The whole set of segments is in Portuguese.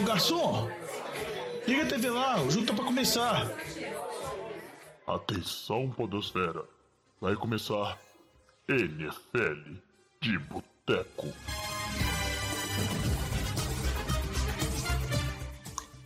Ô garçom, liga a TV lá, o jogo tá pra começar. Atenção, Podosfera. Vai começar NFL de Boteco.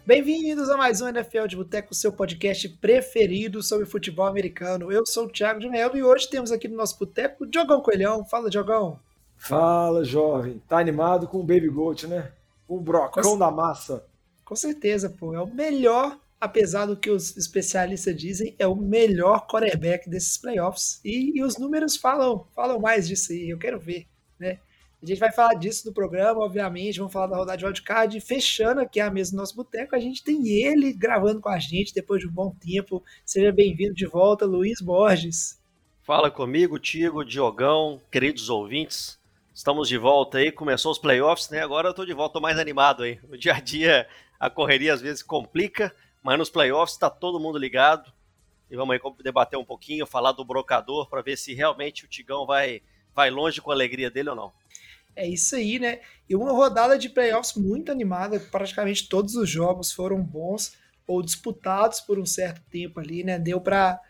Bem-vindos a mais um NFL de Boteco, seu podcast preferido sobre futebol americano. Eu sou o Thiago de Mello e hoje temos aqui no nosso boteco Diogão Coelhão. Fala, Diogão. Fala, jovem. Tá animado com o Baby Goat, né? O brocão com... da massa. Com certeza, pô. É o melhor, apesar do que os especialistas dizem, é o melhor quarterback desses playoffs. E, e os números falam, falam mais disso aí. Eu quero ver, né? A gente vai falar disso no programa, obviamente, vamos falar da rodada de wildcard. Fechando aqui a mesa do nosso boteco, a gente tem ele gravando com a gente depois de um bom tempo. Seja bem-vindo de volta, Luiz Borges. Fala comigo, Tigo, Diogão, queridos ouvintes. Estamos de volta aí, começou os playoffs, né? Agora eu tô de volta, tô mais animado aí. No dia a dia a correria às vezes complica, mas nos playoffs tá todo mundo ligado. E vamos aí debater um pouquinho, falar do brocador para ver se realmente o Tigão vai vai longe com a alegria dele ou não. É isso aí, né? E uma rodada de playoffs muito animada, praticamente todos os jogos foram bons ou disputados por um certo tempo ali, né? Deu para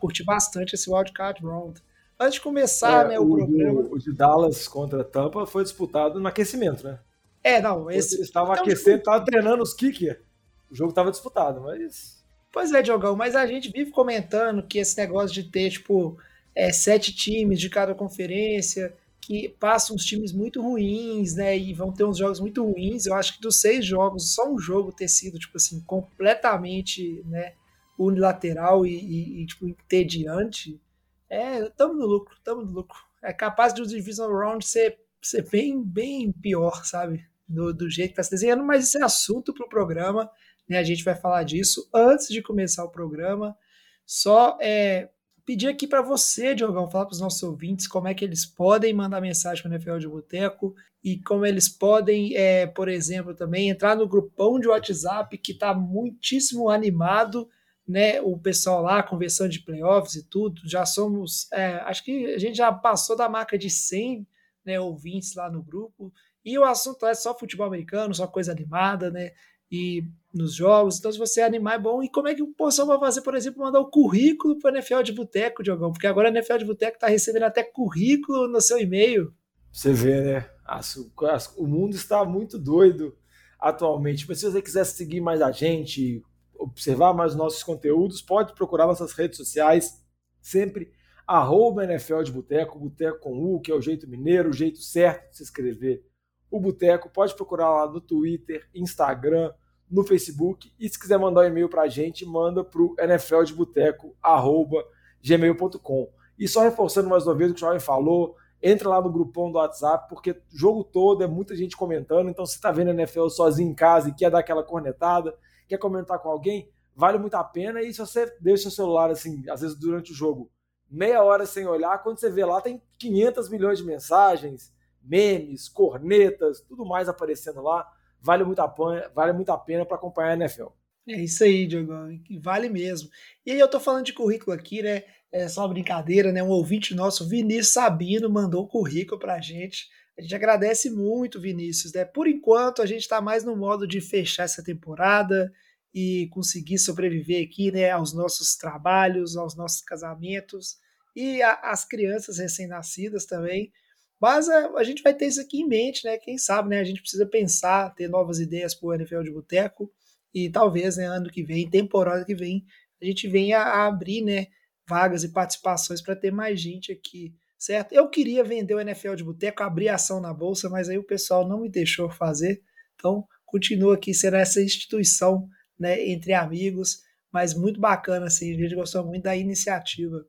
curtir bastante esse wildcard round. Antes de começar, é, né, o, o, programa. O de Dallas contra Tampa foi disputado no aquecimento, né? É, não, esse. Eles estavam então, aquecendo, estavam treinando os kicker. O jogo estava disputado, mas. Pois é, Diogão, mas a gente vive comentando que esse negócio de ter, tipo, é, sete times de cada conferência, que passam uns times muito ruins, né? E vão ter uns jogos muito ruins. Eu acho que dos seis jogos, só um jogo ter sido, tipo assim, completamente, né? Unilateral e, e, e tipo, entediante é, estamos no lucro, estamos no lucro. É capaz de o Division Round ser, ser bem, bem pior, sabe? Do, do jeito que está se desenhando, mas isso é assunto para o programa, né? A gente vai falar disso antes de começar o programa. Só é, pedir aqui para você, Diogão, falar para os nossos ouvintes como é que eles podem mandar mensagem para o NFL de Boteco e como eles podem, é, por exemplo, também entrar no grupão de WhatsApp que está muitíssimo animado né, o pessoal lá, conversando de playoffs e tudo, já somos, é, acho que a gente já passou da marca de 100 né, ouvintes lá no grupo, e o assunto é só futebol americano, só coisa animada, né, e nos jogos, então se você animar é bom, e como é que o pessoal vai fazer, por exemplo, mandar o currículo para NFL de Boteco, Diogão, porque agora a NFL de Boteco está recebendo até currículo no seu e-mail. Você vê, né, as, as, o mundo está muito doido atualmente, mas se você quiser seguir mais a gente, observar mais nossos conteúdos, pode procurar nossas redes sociais, sempre arroba NFL de Boteco, Boteco com U, que é o jeito mineiro, o jeito certo de se escrever o Boteco. Pode procurar lá no Twitter, Instagram, no Facebook. E se quiser mandar um e-mail para a gente, manda para o nfldeboteco.gmail.com. E só reforçando mais uma vez o que o Jovem falou, entra lá no grupão do WhatsApp, porque jogo todo é muita gente comentando. Então, se está vendo a NFL sozinho em casa e quer dar aquela cornetada, quer comentar com alguém, vale muito a pena. E se você deixa o celular, assim, às vezes durante o jogo, meia hora sem olhar, quando você vê lá, tem 500 milhões de mensagens, memes, cornetas, tudo mais aparecendo lá. Vale muito a pena, vale muito a pena para acompanhar a NFL. É isso aí, Diogo, vale mesmo. E aí eu tô falando de currículo aqui, né? É só brincadeira, né? Um ouvinte nosso, Vinícius Sabino, mandou um currículo pra gente. A gente agradece muito, Vinícius. Né? Por enquanto, a gente está mais no modo de fechar essa temporada e conseguir sobreviver aqui né, aos nossos trabalhos, aos nossos casamentos e às crianças recém-nascidas também. Mas a, a, gente vai ter isso aqui em mente, né? Quem sabe, né? A gente precisa pensar, ter novas ideias para o NFL de Boteco e talvez, né, ano que vem, temporada que vem, a gente venha a abrir, né, vagas e participações para ter mais gente aqui certo? Eu queria vender o NFL de boteco, abrir ação na bolsa, mas aí o pessoal não me deixou fazer. Então, continua aqui sendo essa instituição, né, entre amigos, mas muito bacana, assim, a gente gostou muito da iniciativa.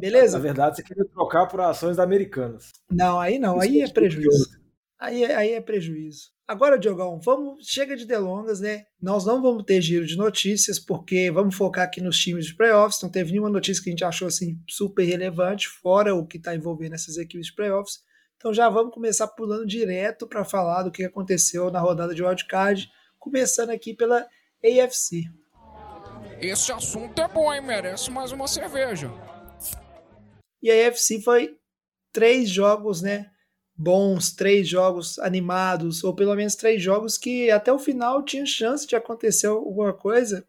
Beleza? Na verdade, você queria trocar por ações americanas. Não, aí não, aí é prejuízo. Aí, é, aí é prejuízo. Agora, Diogão, vamos, chega de delongas, né? Nós não vamos ter giro de notícias, porque vamos focar aqui nos times de playoffs. Não teve nenhuma notícia que a gente achou assim super relevante, fora o que está envolvendo essas equipes de playoffs. Então já vamos começar pulando direto para falar do que aconteceu na rodada de wildcard, começando aqui pela AFC. Esse assunto é bom, hein? Merece mais uma cerveja. E a AFC foi três jogos, né? Bons, três jogos animados, ou pelo menos três jogos que até o final tinha chance de acontecer alguma coisa.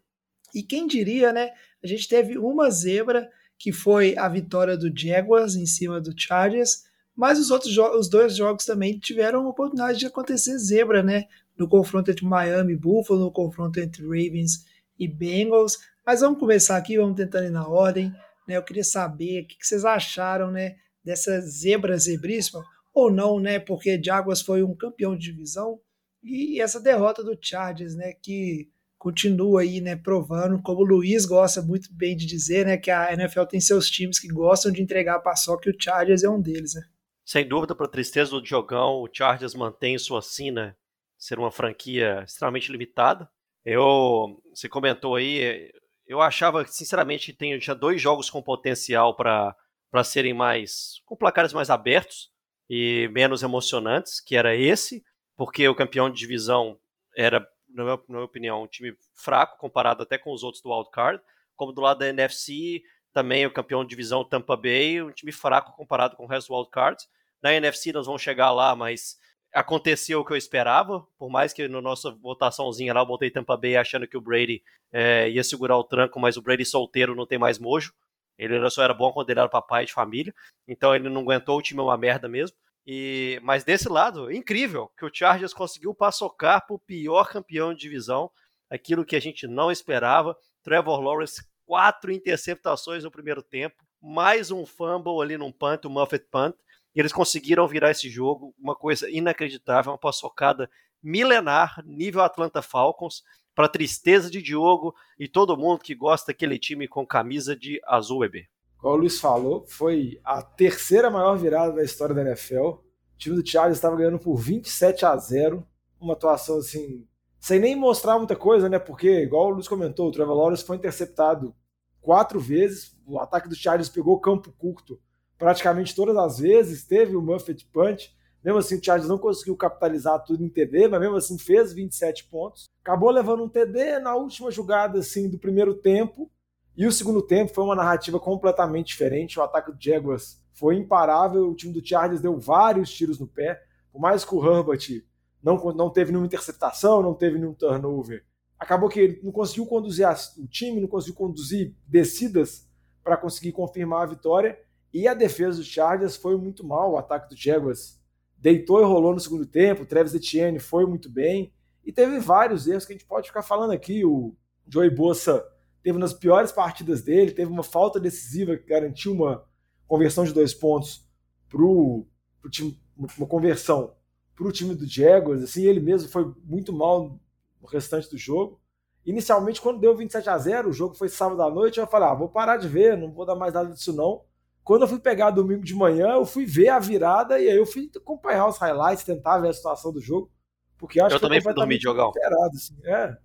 E quem diria, né? A gente teve uma zebra, que foi a vitória do Jaguars em cima do Chargers, mas os outros os dois jogos também tiveram oportunidade de acontecer zebra, né? No confronto entre Miami e Buffalo, no confronto entre Ravens e Bengals. Mas vamos começar aqui, vamos tentando ir na ordem. Né? Eu queria saber o que vocês acharam né, dessa zebra zebríssima ou não, né? Porque Jaguars foi um campeão de divisão e essa derrota do Chargers, né? Que continua aí, né? Provando, como o Luiz gosta muito bem de dizer, né? Que a NFL tem seus times que gostam de entregar a paçoca e o Chargers é um deles, né? Sem dúvida, para tristeza do Diogão, o Chargers mantém sua sina ser uma franquia extremamente limitada. Eu, você comentou aí, eu achava, sinceramente, que tinha dois jogos com potencial para serem mais, com placares mais abertos e menos emocionantes, que era esse, porque o campeão de divisão era, na minha, na minha opinião, um time fraco comparado até com os outros do wildcard, como do lado da NFC, também o campeão de divisão Tampa Bay, um time fraco comparado com o resto do wildcard. Na NFC nós vamos chegar lá, mas aconteceu o que eu esperava, por mais que na nossa votaçãozinha lá eu botei Tampa Bay achando que o Brady é, ia segurar o tranco, mas o Brady solteiro não tem mais mojo. Ele só era bom quando ele era papai de família, então ele não aguentou, o time é uma merda mesmo. E, mas desse lado, incrível que o Chargers conseguiu passocar para o pior campeão de divisão, aquilo que a gente não esperava. Trevor Lawrence, quatro interceptações no primeiro tempo, mais um fumble ali num punt, um Muffet punt, e eles conseguiram virar esse jogo, uma coisa inacreditável, uma passocada milenar, nível Atlanta Falcons para tristeza de Diogo e todo mundo que gosta daquele time com camisa de azul bebê. Como o Luiz falou, foi a terceira maior virada da história da NFL. O time do Chargers estava ganhando por 27 a 0. Uma atuação assim, sem nem mostrar muita coisa, né? Porque, igual o Luiz comentou, o Trevor Lawrence foi interceptado quatro vezes. O ataque do Chargers pegou campo curto praticamente todas as vezes. Teve o Muffet Punch. Mesmo assim, o Chargers não conseguiu capitalizar tudo em TD, mas mesmo assim fez 27 pontos. Acabou levando um TD na última jogada assim, do primeiro tempo. E o segundo tempo foi uma narrativa completamente diferente. O ataque do Jaguars foi imparável. O time do Chargers deu vários tiros no pé. Por mais que o Herbert não, não teve nenhuma interceptação, não teve nenhum turnover. Acabou que ele não conseguiu conduzir o time, não conseguiu conduzir descidas para conseguir confirmar a vitória. E a defesa do Chargers foi muito mal. O ataque do Jaguars deitou e rolou no segundo tempo. O Travis Etienne foi muito bem. E teve vários erros que a gente pode ficar falando aqui. O Joey Bossa teve nas piores partidas dele, teve uma falta decisiva que garantiu uma conversão de dois pontos para o time, uma conversão para o time do Jaguars. Assim, ele mesmo foi muito mal no restante do jogo. Inicialmente, quando deu 27 a 0, o jogo foi sábado à noite, eu falei, ah, vou parar de ver, não vou dar mais nada disso não. Quando eu fui pegar domingo de manhã, eu fui ver a virada e aí eu fui acompanhar os highlights, tentar ver a situação do jogo. Porque eu acho eu que também fui dormir, Diogão. Assim. É,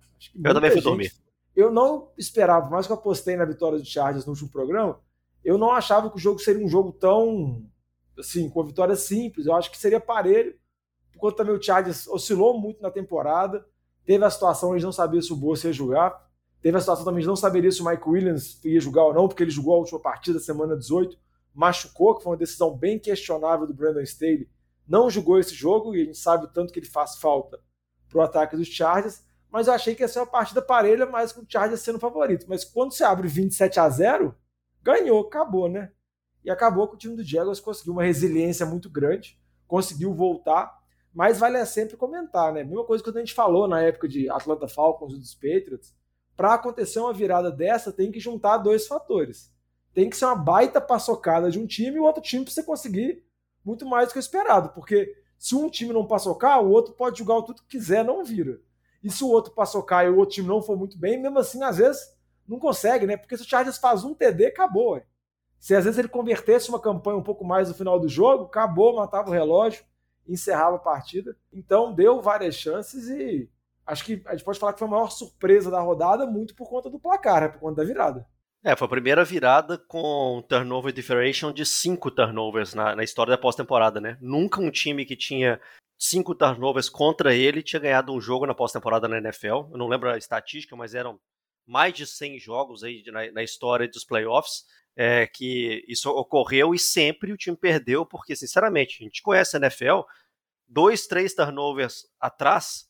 eu também fui gente, dormir. Eu não esperava, mais que eu apostei na vitória do Chargers no último programa, eu não achava que o jogo seria um jogo tão, assim, com vitória simples. Eu acho que seria parelho, enquanto também o Chargers oscilou muito na temporada. Teve a situação, eles não sabiam se o Bolsa ia jogar. Teve a situação também de não saberia se o Mike Williams ia jogar ou não, porque ele jogou a última partida, semana 18 machucou, que foi uma decisão bem questionável do Brandon Staley, não jogou esse jogo e a gente sabe o tanto que ele faz falta para o ataque dos Chargers, mas eu achei que ia ser uma partida parelha, mas com o Chargers sendo favorito. Mas quando você abre 27 a 0, ganhou, acabou, né? E acabou que o time do Jaguars conseguiu uma resiliência muito grande, conseguiu voltar, mas vale sempre comentar, né? Mesma coisa que a gente falou na época de Atlanta Falcons e dos Patriots, para acontecer uma virada dessa tem que juntar dois fatores tem que ser uma baita paçocada de um time e o outro time para você conseguir muito mais do que o esperado. Porque se um time não paçocar, o outro pode jogar o tudo que quiser, não vira. E se o outro paçocar e o outro time não for muito bem, mesmo assim, às vezes, não consegue, né? Porque se o Chargers faz um TD, acabou. Se às vezes ele convertesse uma campanha um pouco mais no final do jogo, acabou, matava o relógio, encerrava a partida. Então deu várias chances e acho que a gente pode falar que foi a maior surpresa da rodada, muito por conta do placar, né? por conta da virada. É, foi a primeira virada com turnover differential de cinco turnovers na, na história da pós-temporada, né? Nunca um time que tinha cinco turnovers contra ele tinha ganhado um jogo na pós-temporada na NFL. Eu não lembro a estatística, mas eram mais de 100 jogos aí na, na história dos playoffs. é, que isso ocorreu e sempre o time perdeu, porque, sinceramente, a gente conhece a NFL, dois, três turnovers atrás,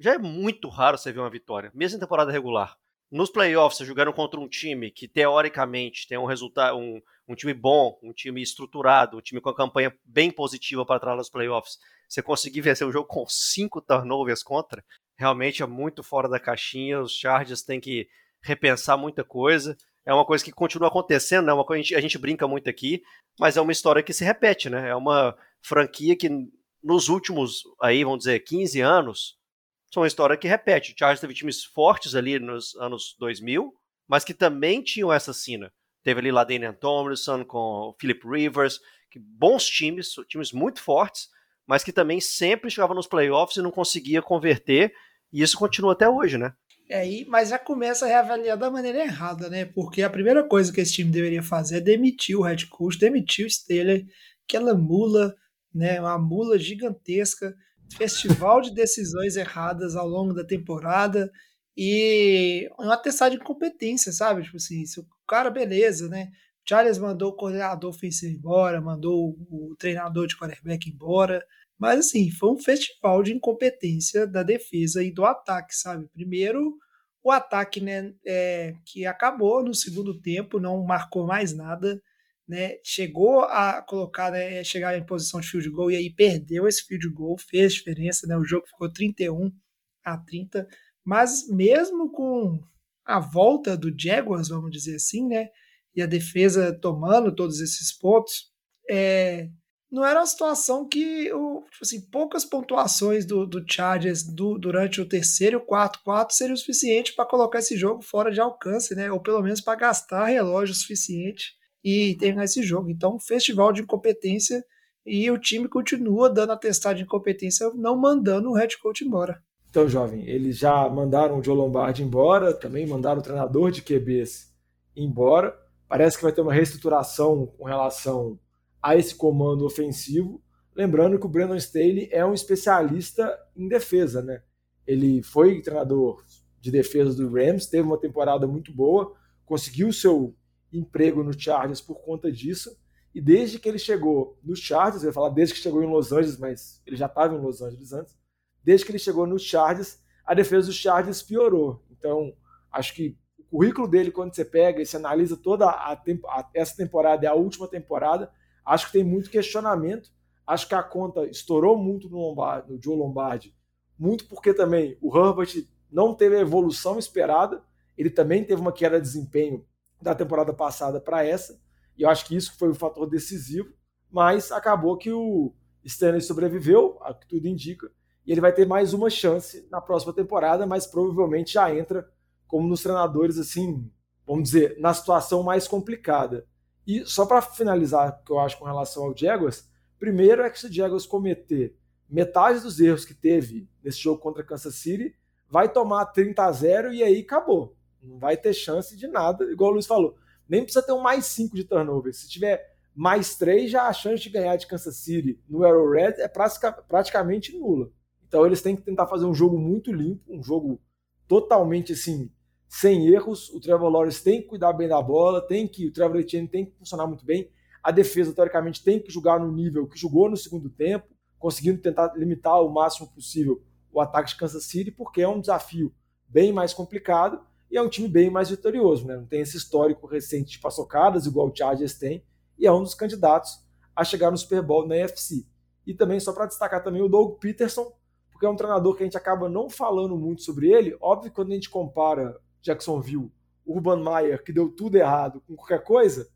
já é muito raro você ver uma vitória, mesmo em temporada regular. Nos playoffs, jogando contra um time que, teoricamente, tem um resultado, um, um time bom, um time estruturado, um time com a campanha bem positiva para trás dos playoffs, você conseguir vencer o jogo com cinco turnovers contra, realmente é muito fora da caixinha. Os Chargers têm que repensar muita coisa. É uma coisa que continua acontecendo, né? Uma coisa a gente, a gente brinca muito aqui, mas é uma história que se repete, né? É uma franquia que nos últimos, aí, vamos dizer, 15 anos, são uma história que repete. O Chargers teve times fortes ali nos anos 2000, mas que também tinham essa cena. Teve ali lá Daniel Tomlinson com Philip Rivers, que bons times, times muito fortes, mas que também sempre chegava nos playoffs e não conseguia converter, e isso continua até hoje, né? É, mas já começa a reavaliar da maneira errada, né? Porque a primeira coisa que esse time deveria fazer é demitir o head coach, demitir o Steeler, aquela mula, né? Uma mula gigantesca, festival de decisões erradas ao longo da temporada e um atestado de incompetência, sabe? Tipo assim, se o cara, beleza, né? Charles mandou o coordenador ofensivo embora, mandou o treinador de quarterback embora. Mas assim, foi um festival de incompetência da defesa e do ataque, sabe? Primeiro, o ataque, né, é, que acabou no segundo tempo, não marcou mais nada, né? Chegou a colocar, né, chegar em posição de field goal e aí perdeu esse field goal, fez diferença, né? O jogo ficou 31 a 30, mas mesmo com a volta do Jaguars, vamos dizer assim, né? e a defesa tomando todos esses pontos, é, não era uma situação que, o, tipo assim, poucas pontuações do, do Chargers do, durante o terceiro e o quarto quarto seriam suficiente para colocar esse jogo fora de alcance, né? Ou pelo menos para gastar relógio suficiente e terminar esse jogo. Então, festival de incompetência e o time continua dando atestado de incompetência, não mandando o head coach embora. Então, jovem, eles já mandaram o Joe Lombardi embora, também mandaram o treinador de QBs embora. Parece que vai ter uma reestruturação com relação a esse comando ofensivo. Lembrando que o Brandon Staley é um especialista em defesa, né? Ele foi treinador de defesa do Rams, teve uma temporada muito boa, conseguiu seu emprego no Chargers por conta disso. E desde que ele chegou no Chargers, eu ia falar desde que chegou em Los Angeles, mas ele já estava em Los Angeles antes. Desde que ele chegou no Chargers, a defesa do Chargers piorou. Então, acho que currículo dele, quando você pega e você analisa toda a, tempo, a, essa temporada e a última temporada, acho que tem muito questionamento. Acho que a conta estourou muito no, Lombardi, no Joe Lombardi, muito porque também o Herbert não teve a evolução esperada, ele também teve uma queda de desempenho da temporada passada para essa, e eu acho que isso foi um fator decisivo, mas acabou que o Stanley sobreviveu, a que tudo indica, e ele vai ter mais uma chance na próxima temporada, mas provavelmente já entra como nos treinadores, assim, vamos dizer, na situação mais complicada. E só para finalizar, que eu acho com relação ao Jaguars, primeiro é que se o Jaguars cometer metade dos erros que teve nesse jogo contra Kansas City, vai tomar 30 a 0 e aí acabou. Não vai ter chance de nada, igual o Luiz falou. Nem precisa ter um mais 5 de turnover. Se tiver mais 3, já a chance de ganhar de Kansas City no Arrowhead é praticamente nula. Então eles têm que tentar fazer um jogo muito limpo, um jogo totalmente assim, sem erros. O Trevor Lawrence tem que cuidar bem da bola, tem que o Trevor Etienne tem que funcionar muito bem. A defesa, teoricamente, tem que jogar no nível que jogou no segundo tempo, conseguindo tentar limitar o máximo possível o ataque de Kansas City, porque é um desafio bem mais complicado e é um time bem mais vitorioso. Né? Não tem esse histórico recente de paçocadas, igual o Chargers tem, e é um dos candidatos a chegar no Super Bowl na NFC. E também, só para destacar também o Doug Peterson, porque é um treinador que a gente acaba não falando muito sobre ele. Óbvio que quando a gente compara Jacksonville, Urban Meyer, que deu tudo errado com qualquer coisa,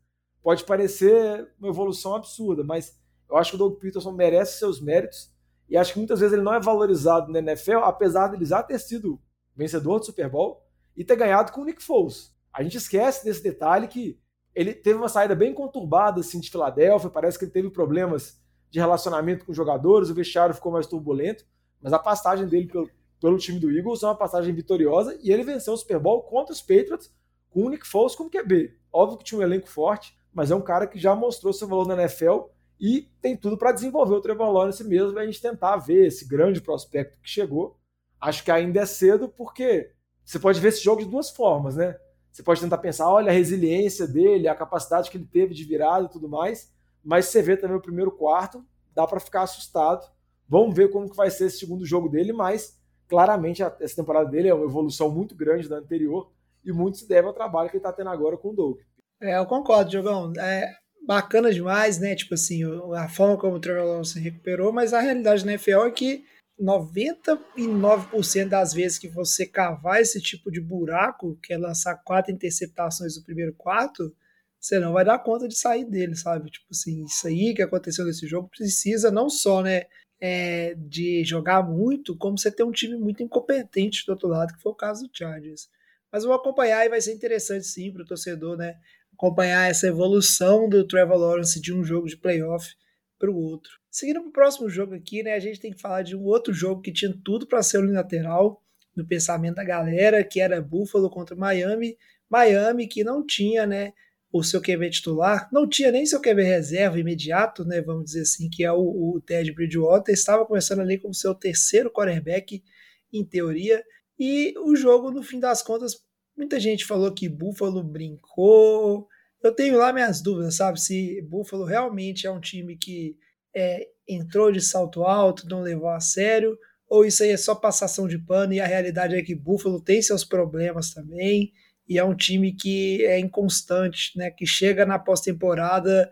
pode parecer uma evolução absurda, mas eu acho que o Doug Peterson merece seus méritos e acho que muitas vezes ele não é valorizado na NFL, apesar de ele já ter sido vencedor do Super Bowl e ter ganhado com o Nick Foles. A gente esquece desse detalhe que ele teve uma saída bem conturbada assim, de Filadélfia, parece que ele teve problemas de relacionamento com jogadores, o vestiário ficou mais turbulento, mas a passagem dele pelo, pelo time do Eagles é uma passagem vitoriosa e ele venceu o Super Bowl contra os Patriots com o Nick Foles como QB. Óbvio que tinha um elenco forte, mas é um cara que já mostrou seu valor na NFL e tem tudo para desenvolver o Trevor Lawrence mesmo e a gente tentar ver esse grande prospecto que chegou. Acho que ainda é cedo porque você pode ver esse jogo de duas formas, né? você pode tentar pensar, olha a resiliência dele, a capacidade que ele teve de virada e tudo mais, mas você vê também o primeiro quarto, dá para ficar assustado. Vamos ver como que vai ser esse segundo jogo dele, mas claramente essa temporada dele é uma evolução muito grande da anterior e muito se deve ao trabalho que ele está tendo agora com o Doug. É, eu concordo, Diogão. É bacana demais, né? Tipo assim, a forma como o Trevor se recuperou, mas a realidade na NFL é que 99% das vezes que você cavar esse tipo de buraco, que é lançar quatro interceptações no primeiro quarto, você não vai dar conta de sair dele, sabe? Tipo assim, isso aí que aconteceu nesse jogo precisa não só, né, é, de jogar muito, como você ter um time muito incompetente do outro lado, que foi o caso do Chargers. Mas vou acompanhar e vai ser interessante sim para o torcedor, né? Acompanhar essa evolução do Trevor Lawrence de um jogo de playoff para o outro. Seguindo para o próximo jogo aqui, né, a gente tem que falar de um outro jogo que tinha tudo para ser unilateral no pensamento da galera, que era Buffalo contra Miami. Miami que não tinha, né, o seu QB titular, não tinha nem seu QB reserva imediato, né, vamos dizer assim, que é o, o Ted Bridgewater, estava começando ali como seu terceiro quarterback em teoria, e o jogo, no fim das contas, muita gente falou que Buffalo brincou, eu tenho lá minhas dúvidas, sabe, se Buffalo realmente é um time que é, entrou de salto alto, não levou a sério, ou isso aí é só passação de pano e a realidade é que Buffalo tem seus problemas também e é um time que é inconstante, né? Que chega na pós-temporada,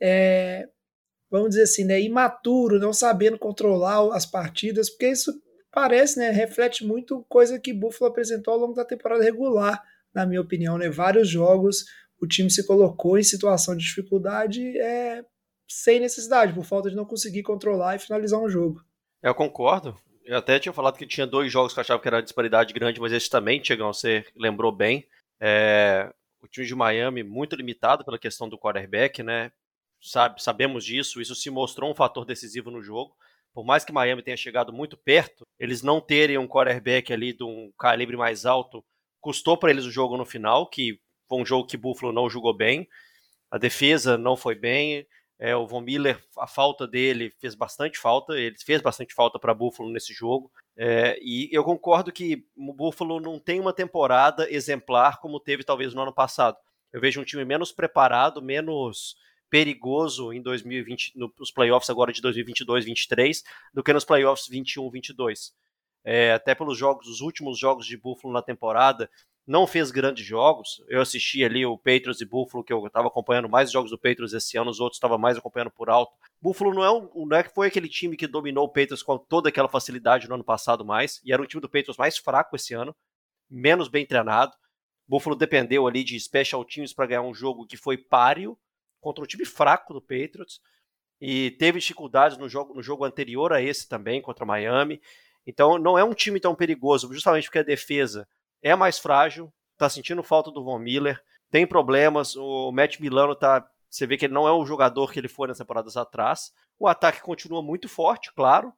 é, vamos dizer assim, né? Imaturo, não sabendo controlar as partidas, porque isso parece, né? Reflete muito coisa que Buffalo apresentou ao longo da temporada regular, na minha opinião, né? Vários jogos o time se colocou em situação de dificuldade é, sem necessidade, por falta de não conseguir controlar e finalizar um jogo. Eu concordo. Eu até tinha falado que tinha dois jogos que eu achava que era disparidade grande, mas esse também, Tiagão, você lembrou bem. É, o time de Miami muito limitado pela questão do quarterback, né? Sabe, sabemos disso, isso se mostrou um fator decisivo no jogo. Por mais que Miami tenha chegado muito perto, eles não terem um quarterback ali de um calibre mais alto custou para eles o jogo no final, que foi um jogo que Buffalo não jogou bem. A defesa não foi bem. É, o Von Miller, a falta dele fez bastante falta, ele fez bastante falta para Buffalo nesse jogo. É, e eu concordo que o Buffalo não tem uma temporada exemplar como teve talvez no ano passado. Eu vejo um time menos preparado, menos perigoso em 2020, nos playoffs agora de 2022-23, do que nos playoffs 21-22. É, até pelos jogos, os últimos jogos de Buffalo na temporada, não fez grandes jogos. Eu assisti ali o Patriots e Buffalo, que eu estava acompanhando mais jogos do Patriots esse ano, os outros estava mais acompanhando por alto. Buffalo não é, um, não é que foi aquele time que dominou o Patriots com toda aquela facilidade no ano passado mais, e era um time do Patriots mais fraco esse ano, menos bem treinado. Buffalo dependeu ali de special teams para ganhar um jogo que foi páreo contra um time fraco do Patriots e teve dificuldades no jogo, no jogo anterior a esse também contra Miami. Então não é um time tão perigoso, justamente porque a defesa é mais frágil, tá sentindo falta do Von Miller, tem problemas, o Matt Milano tá. Você vê que ele não é o jogador que ele foi nas temporadas atrás. O ataque continua muito forte, claro,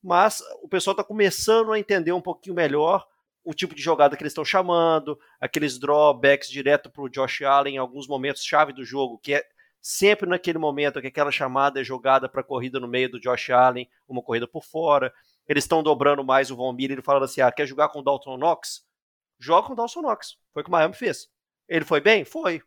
mas o pessoal está começando a entender um pouquinho melhor o tipo de jogada que eles estão chamando, aqueles drawbacks direto para o Josh Allen em alguns momentos chave do jogo, que é sempre naquele momento que aquela chamada é jogada para corrida no meio do Josh Allen, uma corrida por fora. Eles estão dobrando mais o Von Miller, falando assim: ah, quer jogar com o Dalton Knox? Joga com o Dawson Knox. Foi o que o Miami fez. Ele foi bem? Foi.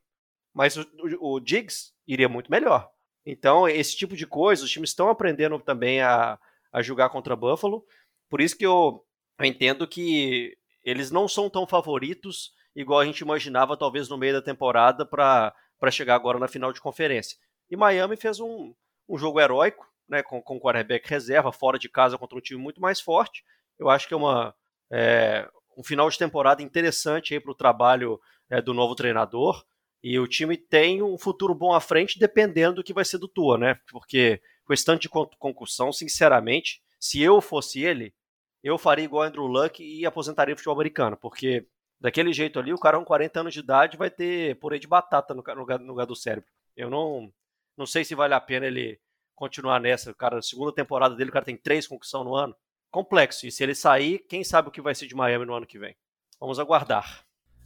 Mas o, o, o Diggs iria muito melhor. Então, esse tipo de coisa, os times estão aprendendo também a, a jogar contra Buffalo. Por isso que eu, eu entendo que eles não são tão favoritos igual a gente imaginava, talvez, no meio da temporada, para chegar agora na final de conferência. E Miami fez um, um jogo heróico, né, com, com quarterback reserva, fora de casa contra um time muito mais forte. Eu acho que é uma, é, um final de temporada interessante para o trabalho é, do novo treinador. E o time tem um futuro bom à frente, dependendo do que vai ser do Tua, né? Porque com esse tanto de concussão, sinceramente, se eu fosse ele, eu faria igual Andrew Luck e aposentaria o futebol americano, porque daquele jeito ali, o cara com 40 anos de idade vai ter purê de batata no, no, no lugar do cérebro. Eu não, não sei se vale a pena ele continuar nessa. O cara, segunda temporada dele, o cara tem três concussão no ano complexo. E se ele sair, quem sabe o que vai ser de Miami no ano que vem? Vamos aguardar.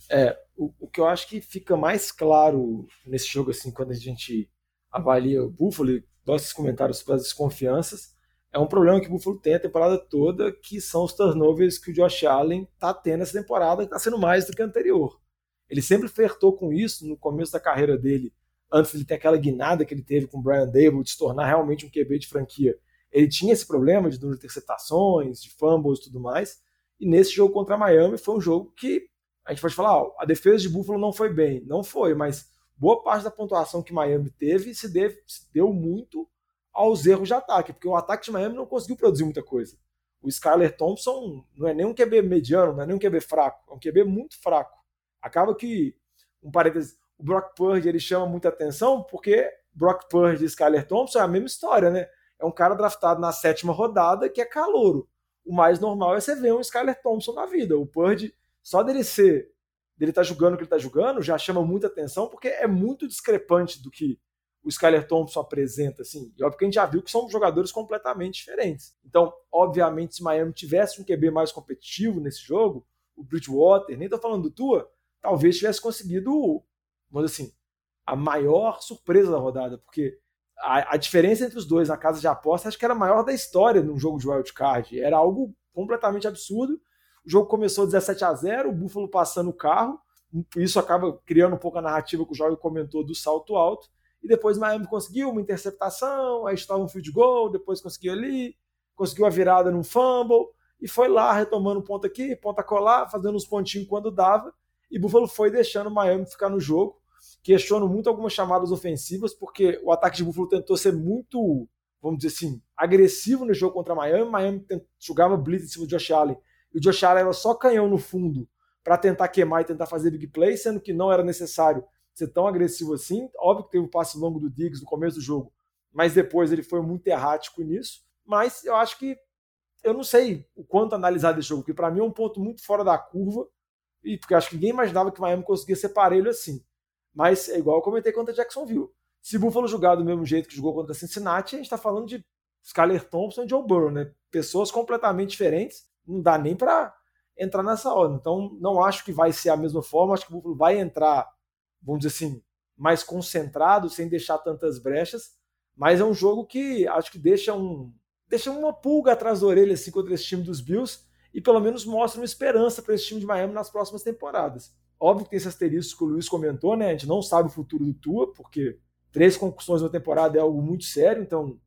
É, o, o que eu acho que fica mais claro nesse jogo, assim, quando a gente avalia o Buffalo nossos comentários sobre as desconfianças, é um problema que o Buffalo tem a temporada toda, que são os turnovers que o Josh Allen está tendo essa temporada, que está sendo mais do que a anterior. Ele sempre flertou com isso no começo da carreira dele, antes de ter aquela guinada que ele teve com o Brian Dable, de se tornar realmente um QB de franquia. Ele tinha esse problema de número de interceptações, de fumbles e tudo mais. E nesse jogo contra Miami foi um jogo que a gente pode falar, ó, a defesa de Buffalo não foi bem. Não foi, mas boa parte da pontuação que Miami teve se, deve, se deu muito aos erros de ataque, porque o ataque de Miami não conseguiu produzir muita coisa. O Skyler Thompson não é nem um QB mediano, não é nem um QB fraco, é um QB muito fraco. Acaba que, um parênteses, o Brock Purdy ele chama muita atenção porque Brock Purdy e Skyler Thompson é a mesma história, né? É um cara draftado na sétima rodada que é calouro. O mais normal é você ver um Skyler Thompson na vida. O Purdy, só dele ser, dele estar tá jogando o que ele está jogando, já chama muita atenção porque é muito discrepante do que o Skyler Thompson apresenta, assim. E óbvio que a gente já viu que são jogadores completamente diferentes. Então, obviamente, se Miami tivesse um QB mais competitivo nesse jogo, o Bridgewater, nem tô falando do Tua, talvez tivesse conseguido, vamos dizer assim, a maior surpresa da rodada, porque a, a, diferença entre os dois na casa de aposta acho que era a maior da história num jogo de wild card. Era algo completamente absurdo. O jogo começou 17 a 0, o Buffalo passando o carro. Isso acaba criando um pouco a narrativa que o Jorge comentou do salto alto e depois Miami conseguiu uma interceptação, aí estava um field goal, depois conseguiu ali, conseguiu a virada num fumble, e foi lá retomando ponto aqui, ponta colar, fazendo uns pontinhos quando dava, e Buffalo foi deixando Miami ficar no jogo, questiono muito algumas chamadas ofensivas, porque o ataque de Buffalo tentou ser muito, vamos dizer assim, agressivo no jogo contra Miami, Miami jogava blitz em cima do Josh Allen, e o Josh Allen era só canhão no fundo para tentar queimar e tentar fazer big play, sendo que não era necessário ser tão agressivo assim. Óbvio que teve o passe longo do Diggs no começo do jogo, mas depois ele foi muito errático nisso. Mas eu acho que eu não sei o quanto analisar desse jogo, porque para mim é um ponto muito fora da curva, e porque acho que ninguém imaginava que o Miami conseguia ser parelho assim. Mas é igual eu comentei contra Jacksonville. Se Buffalo jogar do mesmo jeito que jogou contra Cincinnati, a gente está falando de Skyler Thompson e Joe Burrow, né? Pessoas completamente diferentes. Não dá nem para entrar nessa ordem. Então, não acho que vai ser a mesma forma. Acho que o Buffalo vai entrar vamos dizer assim, mais concentrado, sem deixar tantas brechas. Mas é um jogo que acho que deixa um deixa uma pulga atrás da orelha assim contra esse time dos Bills e pelo menos mostra uma esperança para esse time de Miami nas próximas temporadas. Óbvio que tem esse asterisco que o Luiz comentou, né? A gente não sabe o futuro do Tua, porque três concussões na temporada é algo muito sério, então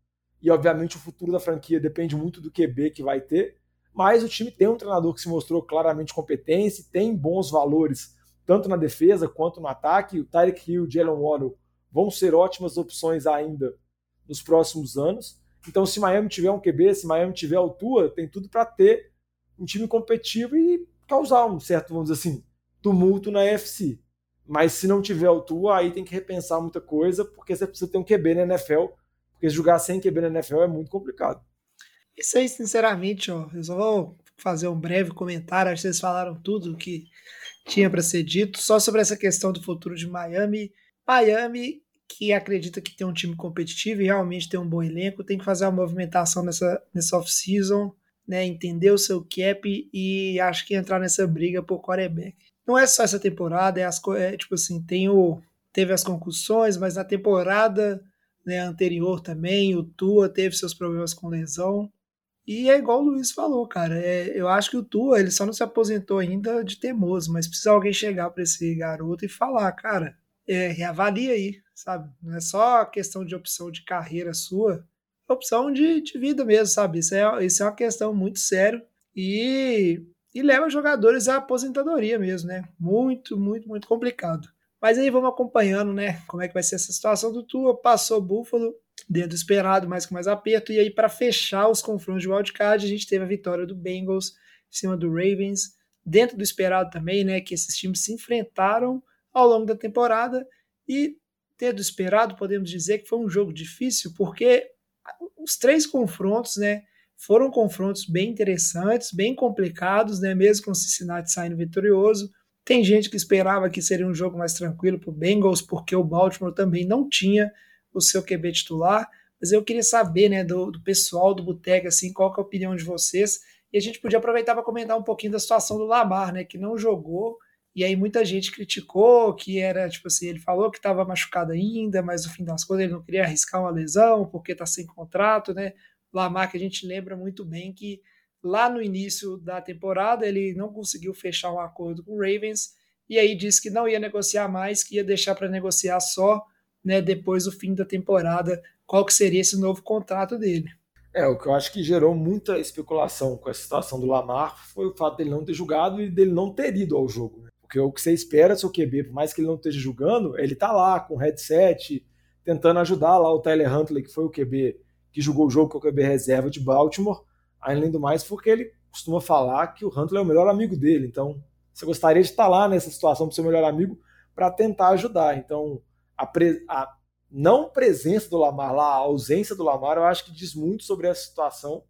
e obviamente o futuro da franquia depende muito do QB que vai ter, mas o time tem um treinador que se mostrou claramente competente, tem bons valores tanto na defesa quanto no ataque. O Tyreek Hill e o Jalen Waddle vão ser ótimas opções ainda nos próximos anos. Então, se Miami tiver um QB, se Miami tiver altura, tem tudo para ter um time competitivo e causar um certo, vamos dizer assim, tumulto na FC. Mas se não tiver altura, aí tem que repensar muita coisa, porque você precisa ter um QB na NFL, porque jogar sem QB na NFL é muito complicado. Isso aí, sinceramente, ó, eu só vou fazer um breve comentário, acho que vocês falaram tudo que tinha para ser dito. Só sobre essa questão do futuro de Miami. Miami, que acredita que tem um time competitivo e realmente tem um bom elenco, tem que fazer uma movimentação nessa, nessa off-season, né, entender o seu cap e acho que entrar nessa briga por quarterback. Não é só essa temporada, é, as, é tipo assim, tem o, teve as concussões, mas na temporada né, anterior também, o Tua teve seus problemas com lesão. E é igual o Luiz falou, cara. É, eu acho que o Tua, ele só não se aposentou ainda de teimoso, mas precisa alguém chegar para esse garoto e falar, cara, é, reavalia aí, sabe? Não é só questão de opção de carreira sua, é opção de, de vida mesmo, sabe? Isso é, isso é uma questão muito séria e, e leva jogadores à aposentadoria mesmo, né? Muito, muito, muito complicado. Mas aí vamos acompanhando, né? Como é que vai ser essa situação do Tua. Passou o Buffalo, dentro do esperado, mais com mais aperto. E aí, para fechar os confrontos de wildcard, a gente teve a vitória do Bengals em cima do Ravens, dentro do esperado também, né? Que esses times se enfrentaram ao longo da temporada. E dentro do esperado, podemos dizer que foi um jogo difícil, porque os três confrontos, né? Foram confrontos bem interessantes, bem complicados, né? Mesmo com o Cincinnati saindo vitorioso. Tem gente que esperava que seria um jogo mais tranquilo para o Bengals, porque o Baltimore também não tinha o seu QB titular. Mas eu queria saber, né, do, do pessoal do Boteca, assim, qual é a opinião de vocês. E a gente podia aproveitar para comentar um pouquinho da situação do Lamar, né, que não jogou. E aí muita gente criticou que era, tipo assim, ele falou que estava machucado ainda, mas no fim das contas ele não queria arriscar uma lesão porque está sem contrato, né? Lamar que a gente lembra muito bem que lá no início da temporada ele não conseguiu fechar um acordo com o Ravens e aí disse que não ia negociar mais, que ia deixar para negociar só né, depois do fim da temporada, qual que seria esse novo contrato dele. É, o que eu acho que gerou muita especulação com a situação do Lamar foi o fato dele não ter jogado e dele não ter ido ao jogo. Né? Porque o que você espera seu QB, por mais que ele não esteja jogando, ele tá lá com headset, tentando ajudar lá o Tyler Huntley, que foi o QB que jogou o jogo com o QB reserva de Baltimore, além do mais porque ele costuma falar que o Huntley é o melhor amigo dele, então você gostaria de estar lá nessa situação para seu melhor amigo para tentar ajudar. Então, a, pre... a não presença do Lamar lá, a ausência do Lamar, eu acho que diz muito sobre essa situação.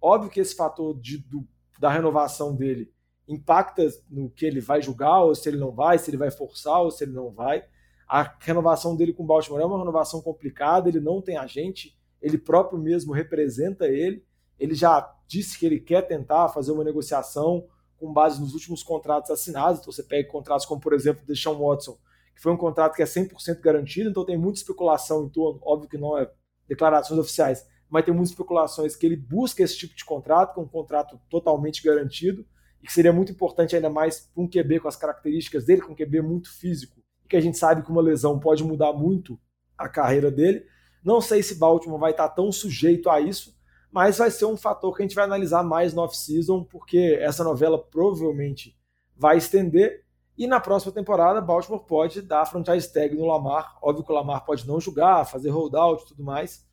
Óbvio que esse fator de, do, da renovação dele impacta no que ele vai julgar, ou se ele não vai, se ele vai forçar, ou se ele não vai. A renovação dele com o Baltimore é uma renovação complicada, ele não tem agente, ele próprio mesmo representa ele. Ele já disse que ele quer tentar fazer uma negociação com base nos últimos contratos assinados. Então você pega contratos como, por exemplo, o Sean Watson, que foi um contrato que é 100% garantido, então tem muita especulação em torno, óbvio que não é declarações oficiais, mas tem muitas especulações que ele busca esse tipo de contrato, que é um contrato totalmente garantido, e que seria muito importante ainda mais para um QB com as características dele, com um QB muito físico, que a gente sabe que uma lesão pode mudar muito a carreira dele. Não sei se Baltimore vai estar tão sujeito a isso, mas vai ser um fator que a gente vai analisar mais no off-season, porque essa novela provavelmente vai estender e na próxima temporada, Baltimore pode dar franchise tag no Lamar. Óbvio que o Lamar pode não julgar, fazer holdout e tudo mais,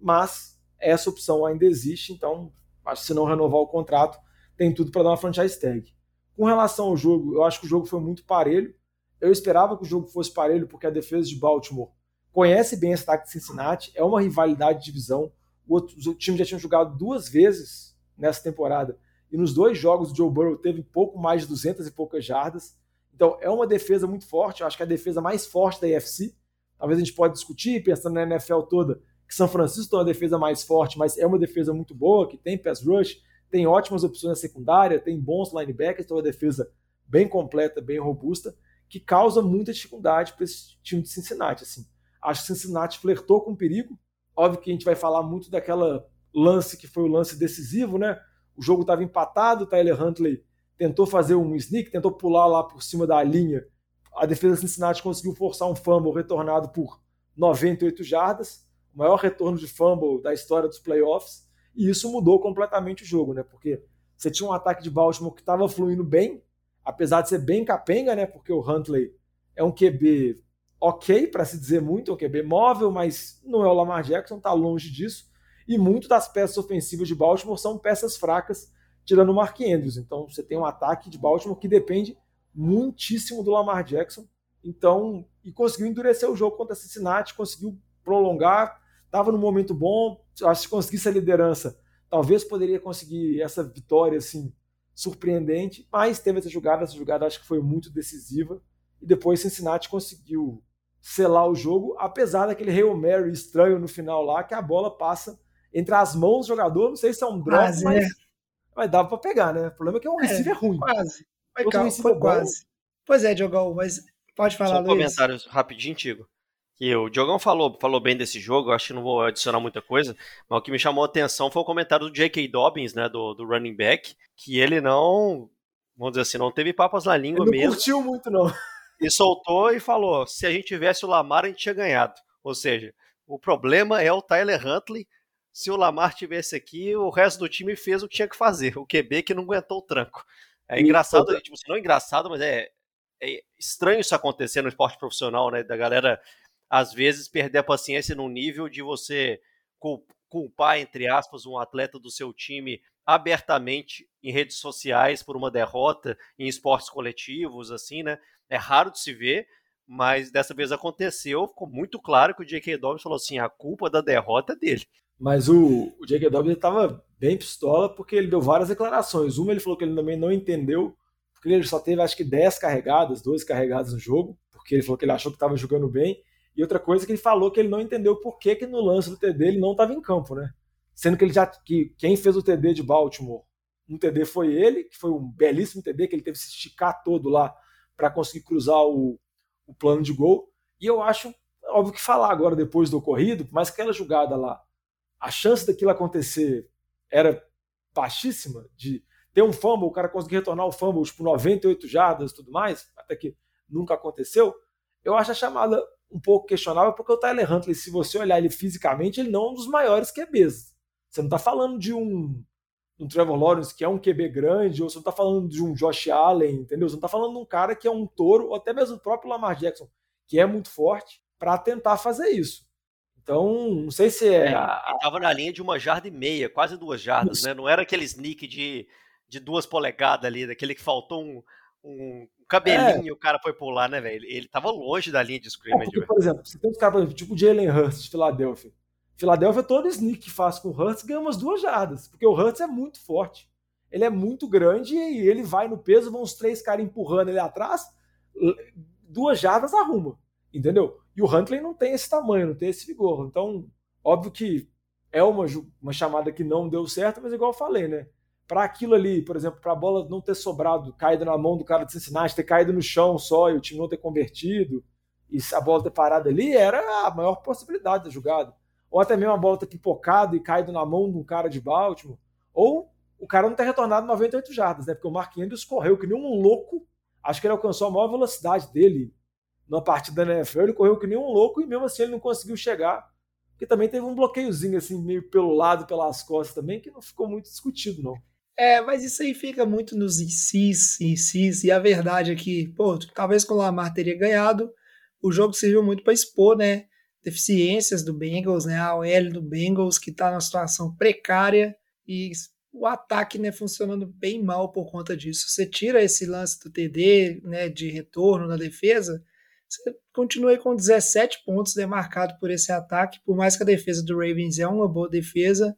mas essa opção ainda existe. Então, acho que se não renovar o contrato, tem tudo para dar uma franchise tag. Com relação ao jogo, eu acho que o jogo foi muito parelho. Eu esperava que o jogo fosse parelho porque a defesa de Baltimore conhece bem esse ataque de Cincinnati, é uma rivalidade de divisão. O, outro, o time já tinha jogado duas vezes nessa temporada e nos dois jogos o Joe Burrow teve pouco mais de 200 e poucas jardas. Então é uma defesa muito forte, eu acho que é a defesa mais forte da UFC. Talvez a gente pode discutir, pensando na NFL toda, que São Francisco tem uma defesa mais forte, mas é uma defesa muito boa, que tem pass rush, tem ótimas opções na secundária, tem bons linebackers, então é uma defesa bem completa, bem robusta, que causa muita dificuldade para esse time de Cincinnati. Assim. Acho que Cincinnati flertou com perigo. Óbvio que a gente vai falar muito daquela lance que foi o lance decisivo, né? O jogo estava empatado, o Tyler Huntley tentou fazer um sneak, tentou pular lá por cima da linha. A defesa Cincinnati conseguiu forçar um fumble retornado por 98 jardas, o maior retorno de fumble da história dos playoffs, e isso mudou completamente o jogo, né? Porque você tinha um ataque de Baltimore que estava fluindo bem, apesar de ser bem capenga, né? Porque o Huntley é um QB ok, para se dizer muito, um QB móvel, mas não é o Lamar Jackson, está longe disso. E muito das peças ofensivas de Baltimore são peças fracas tirando o Mark Andrews. Então você tem um ataque de Baltimore que depende muitíssimo do Lamar Jackson. Então, e conseguiu endurecer o jogo contra Cincinnati, conseguiu prolongar, estava no momento bom. Acho que se conseguisse a liderança, talvez poderia conseguir essa vitória assim surpreendente, mas teve essa jogada, essa jogada acho que foi muito decisiva. E depois Cincinnati conseguiu selar o jogo, apesar daquele Hail Mary estranho no final lá, que a bola passa entre as mãos do jogador, não sei se é um drop, mas, mas é. Mas dava pra pegar, né? O problema é que é um é, receiver ruim. Quase. Foi, calma, foi quase. Pois é, Diogão, mas pode falar, Só um Luiz. comentário rapidinho, Tigo. Que o Diogão falou, falou bem desse jogo, eu acho que não vou adicionar muita coisa, mas o que me chamou a atenção foi o comentário do J.K. Dobbins, né, do, do running back, que ele não, vamos dizer assim, não teve papas na língua ele não mesmo. Não curtiu muito, não. E soltou e falou, se a gente tivesse o Lamar, a gente tinha ganhado. Ou seja, o problema é o Tyler Huntley, se o Lamar tivesse aqui, o resto do time fez o que tinha que fazer. O QB que não aguentou o tranco. É engraçado, tipo, não é engraçado, mas é, é, estranho isso acontecer no esporte profissional, né? Da galera, às vezes, perder a paciência no nível de você culpar, entre aspas, um atleta do seu time abertamente em redes sociais por uma derrota em esportes coletivos, assim, né? É raro de se ver, mas dessa vez aconteceu. Ficou muito claro que o J.K. Dobbins falou assim: a culpa da derrota é dele. Mas o, o J.K. Dobbins estava bem pistola porque ele deu várias declarações. Uma ele falou que ele também não entendeu, porque ele só teve acho que 10 carregadas, 12 carregadas no jogo, porque ele falou que ele achou que estava jogando bem. E outra coisa que ele falou que ele não entendeu por que, que no lance do TD ele não estava em campo, né? Sendo que ele já que quem fez o TD de Baltimore, um TD foi ele, que foi um belíssimo TD que ele teve que se esticar todo lá para conseguir cruzar o, o plano de gol. E eu acho óbvio que falar agora depois do ocorrido, mas aquela jogada lá a chance daquilo acontecer era baixíssima, de ter um fumble, o cara conseguir retornar o fumble tipo 98 jardas e tudo mais, até que nunca aconteceu, eu acho a chamada um pouco questionável, porque o Tyler Huntley, se você olhar ele fisicamente, ele não é um dos maiores QBs. Você não está falando de um, um Trevor Lawrence que é um QB grande, ou você não está falando de um Josh Allen, entendeu? Você não está falando de um cara que é um touro, ou até mesmo o próprio Lamar Jackson, que é muito forte, para tentar fazer isso. Então, não sei se é. é ele estava na linha de uma jarda e meia, quase duas jardas, isso. né? Não era aquele sneak de, de duas polegadas ali, daquele que faltou um, um cabelinho e é. o cara foi pular, né, velho? Ele, tava longe da linha de scrimmage. É porque, por exemplo, você tem uns caras, tipo o Jalen Hurst de Filadélfia. Filadélfia, todo sneak que faz com o Hurts ganha umas duas jardas, porque o Hurts é muito forte. Ele é muito grande e ele vai no peso, vão os três caras empurrando ele atrás, duas jardas arruma, entendeu? E o Huntley não tem esse tamanho, não tem esse vigor. Então, óbvio que é uma, uma chamada que não deu certo, mas igual eu falei, né? Para aquilo ali, por exemplo, para a bola não ter sobrado, caído na mão do cara de Cincinnati, ter caído no chão só e o time não ter convertido, e a bola ter parado ali, era a maior possibilidade da jogada. Ou até mesmo a bola ter pipocado e caído na mão de um cara de Baltimore. Ou o cara não ter retornado 98 jardas, né? Porque o Mark Andrews correu que nem um louco. Acho que ele alcançou a maior velocidade dele numa partida da NFL, ele correu que nem um louco e mesmo assim ele não conseguiu chegar. Porque também teve um bloqueiozinho assim, meio pelo lado, pelas costas também, que não ficou muito discutido, não. É, mas isso aí fica muito nos incis, incis, e a verdade é que, pô, talvez com o Lamar teria ganhado, o jogo serviu muito para expor, né, deficiências do Bengals, né, a OL do Bengals que está numa situação precária e o ataque, né, funcionando bem mal por conta disso. Você tira esse lance do TD, né, de retorno na defesa, você continua com 17 pontos demarcado por esse ataque, por mais que a defesa do Ravens é uma boa defesa,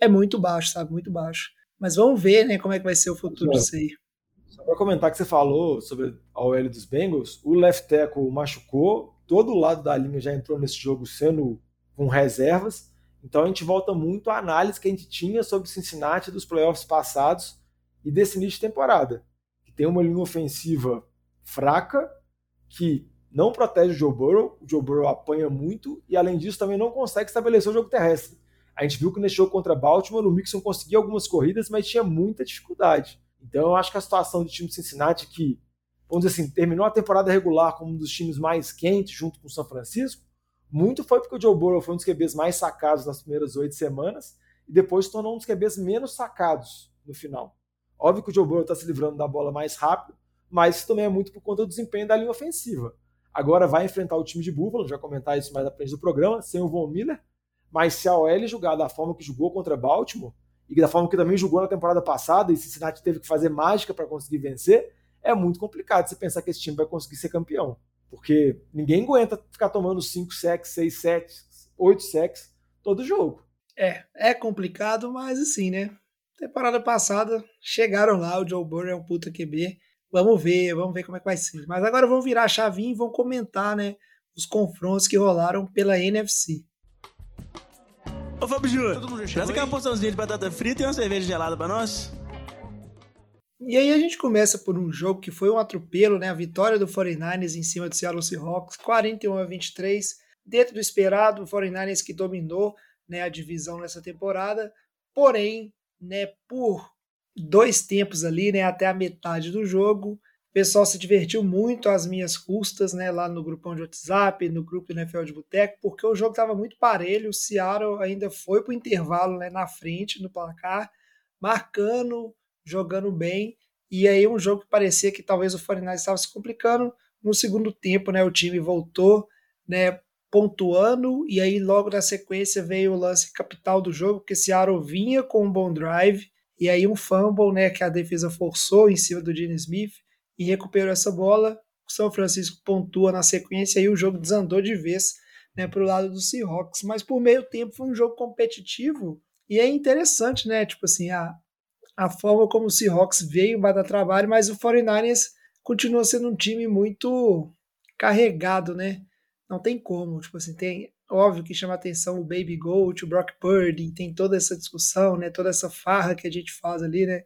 é muito baixo, sabe? Muito baixo. Mas vamos ver, né, como é que vai ser o futuro disso aí. Só para comentar que você falou sobre a OL dos Bengals, o left tackle machucou, todo lado da linha já entrou nesse jogo sendo com reservas. Então a gente volta muito à análise que a gente tinha sobre Cincinnati dos playoffs passados e desse início de temporada. Que tem uma linha ofensiva fraca, que não protege o Joe Burrow, o Joe Burrow apanha muito e, além disso, também não consegue estabelecer o jogo terrestre. A gente viu que nesse jogo contra Baltimore, o Mixon conseguia algumas corridas, mas tinha muita dificuldade. Então eu acho que a situação do time de Cincinnati, que, vamos dizer assim, terminou a temporada regular como um dos times mais quentes, junto com o São Francisco, muito foi porque o Joe Burrow foi um dos QBs mais sacados nas primeiras oito semanas e depois se tornou um dos QBs menos sacados no final. Óbvio que o Joe Burrow está se livrando da bola mais rápido, mas isso também é muito por conta do desempenho da linha ofensiva. Agora vai enfrentar o time de Buffalo, já comentar isso mais à frente do programa, sem o Von Miller. Mas se a OL jogar da forma que jogou contra Baltimore, e da forma que também jogou na temporada passada, e Cincinnati teve que fazer mágica para conseguir vencer, é muito complicado você pensar que esse time vai conseguir ser campeão. Porque ninguém aguenta ficar tomando 5 sacks, 6 sacks, 8 sacks todo jogo. É, é complicado, mas assim, né? Temporada passada chegaram lá, o Joe Burrow é um puta QB. Vamos ver, vamos ver como é que vai ser. Mas agora vamos virar a chavinha e vamos comentar, né? Os confrontos que rolaram pela NFC. Ô Fábio Júnior, traz aquela porçãozinha de batata frita e uma cerveja gelada para nós. E aí a gente começa por um jogo que foi um atropelo, né? A vitória do 49ers em cima do Seattle Seahawks, 41 a 23, dentro do esperado, o 49ers que dominou, né, a divisão nessa temporada. Porém, né, por dois tempos ali, né, até a metade do jogo. O pessoal se divertiu muito às minhas custas, né, lá no grupão de WhatsApp, no grupo do NFL de Boteco, porque o jogo estava muito parelho. O Seattle ainda foi para o intervalo né, na frente, no placar, marcando, jogando bem. E aí um jogo que parecia que talvez o 49 estava se complicando. No segundo tempo, né, o time voltou, né, pontuando, e aí logo na sequência veio o lance capital do jogo, porque Seattle vinha com um bom drive, e aí um fumble, né, que a defesa forçou em cima do Gene Smith e recuperou essa bola. O São Francisco pontua na sequência e o jogo desandou de vez, né, para o lado do Seahawks. Mas por meio tempo foi um jogo competitivo e é interessante, né, tipo assim, a, a forma como o Seahawks veio vai dar trabalho, mas o 49ers continua sendo um time muito carregado, né? Não tem como, tipo assim, tem óbvio que chama atenção o Baby Goat, o Brock Purdy, tem toda essa discussão, né? Toda essa farra que a gente faz ali, né?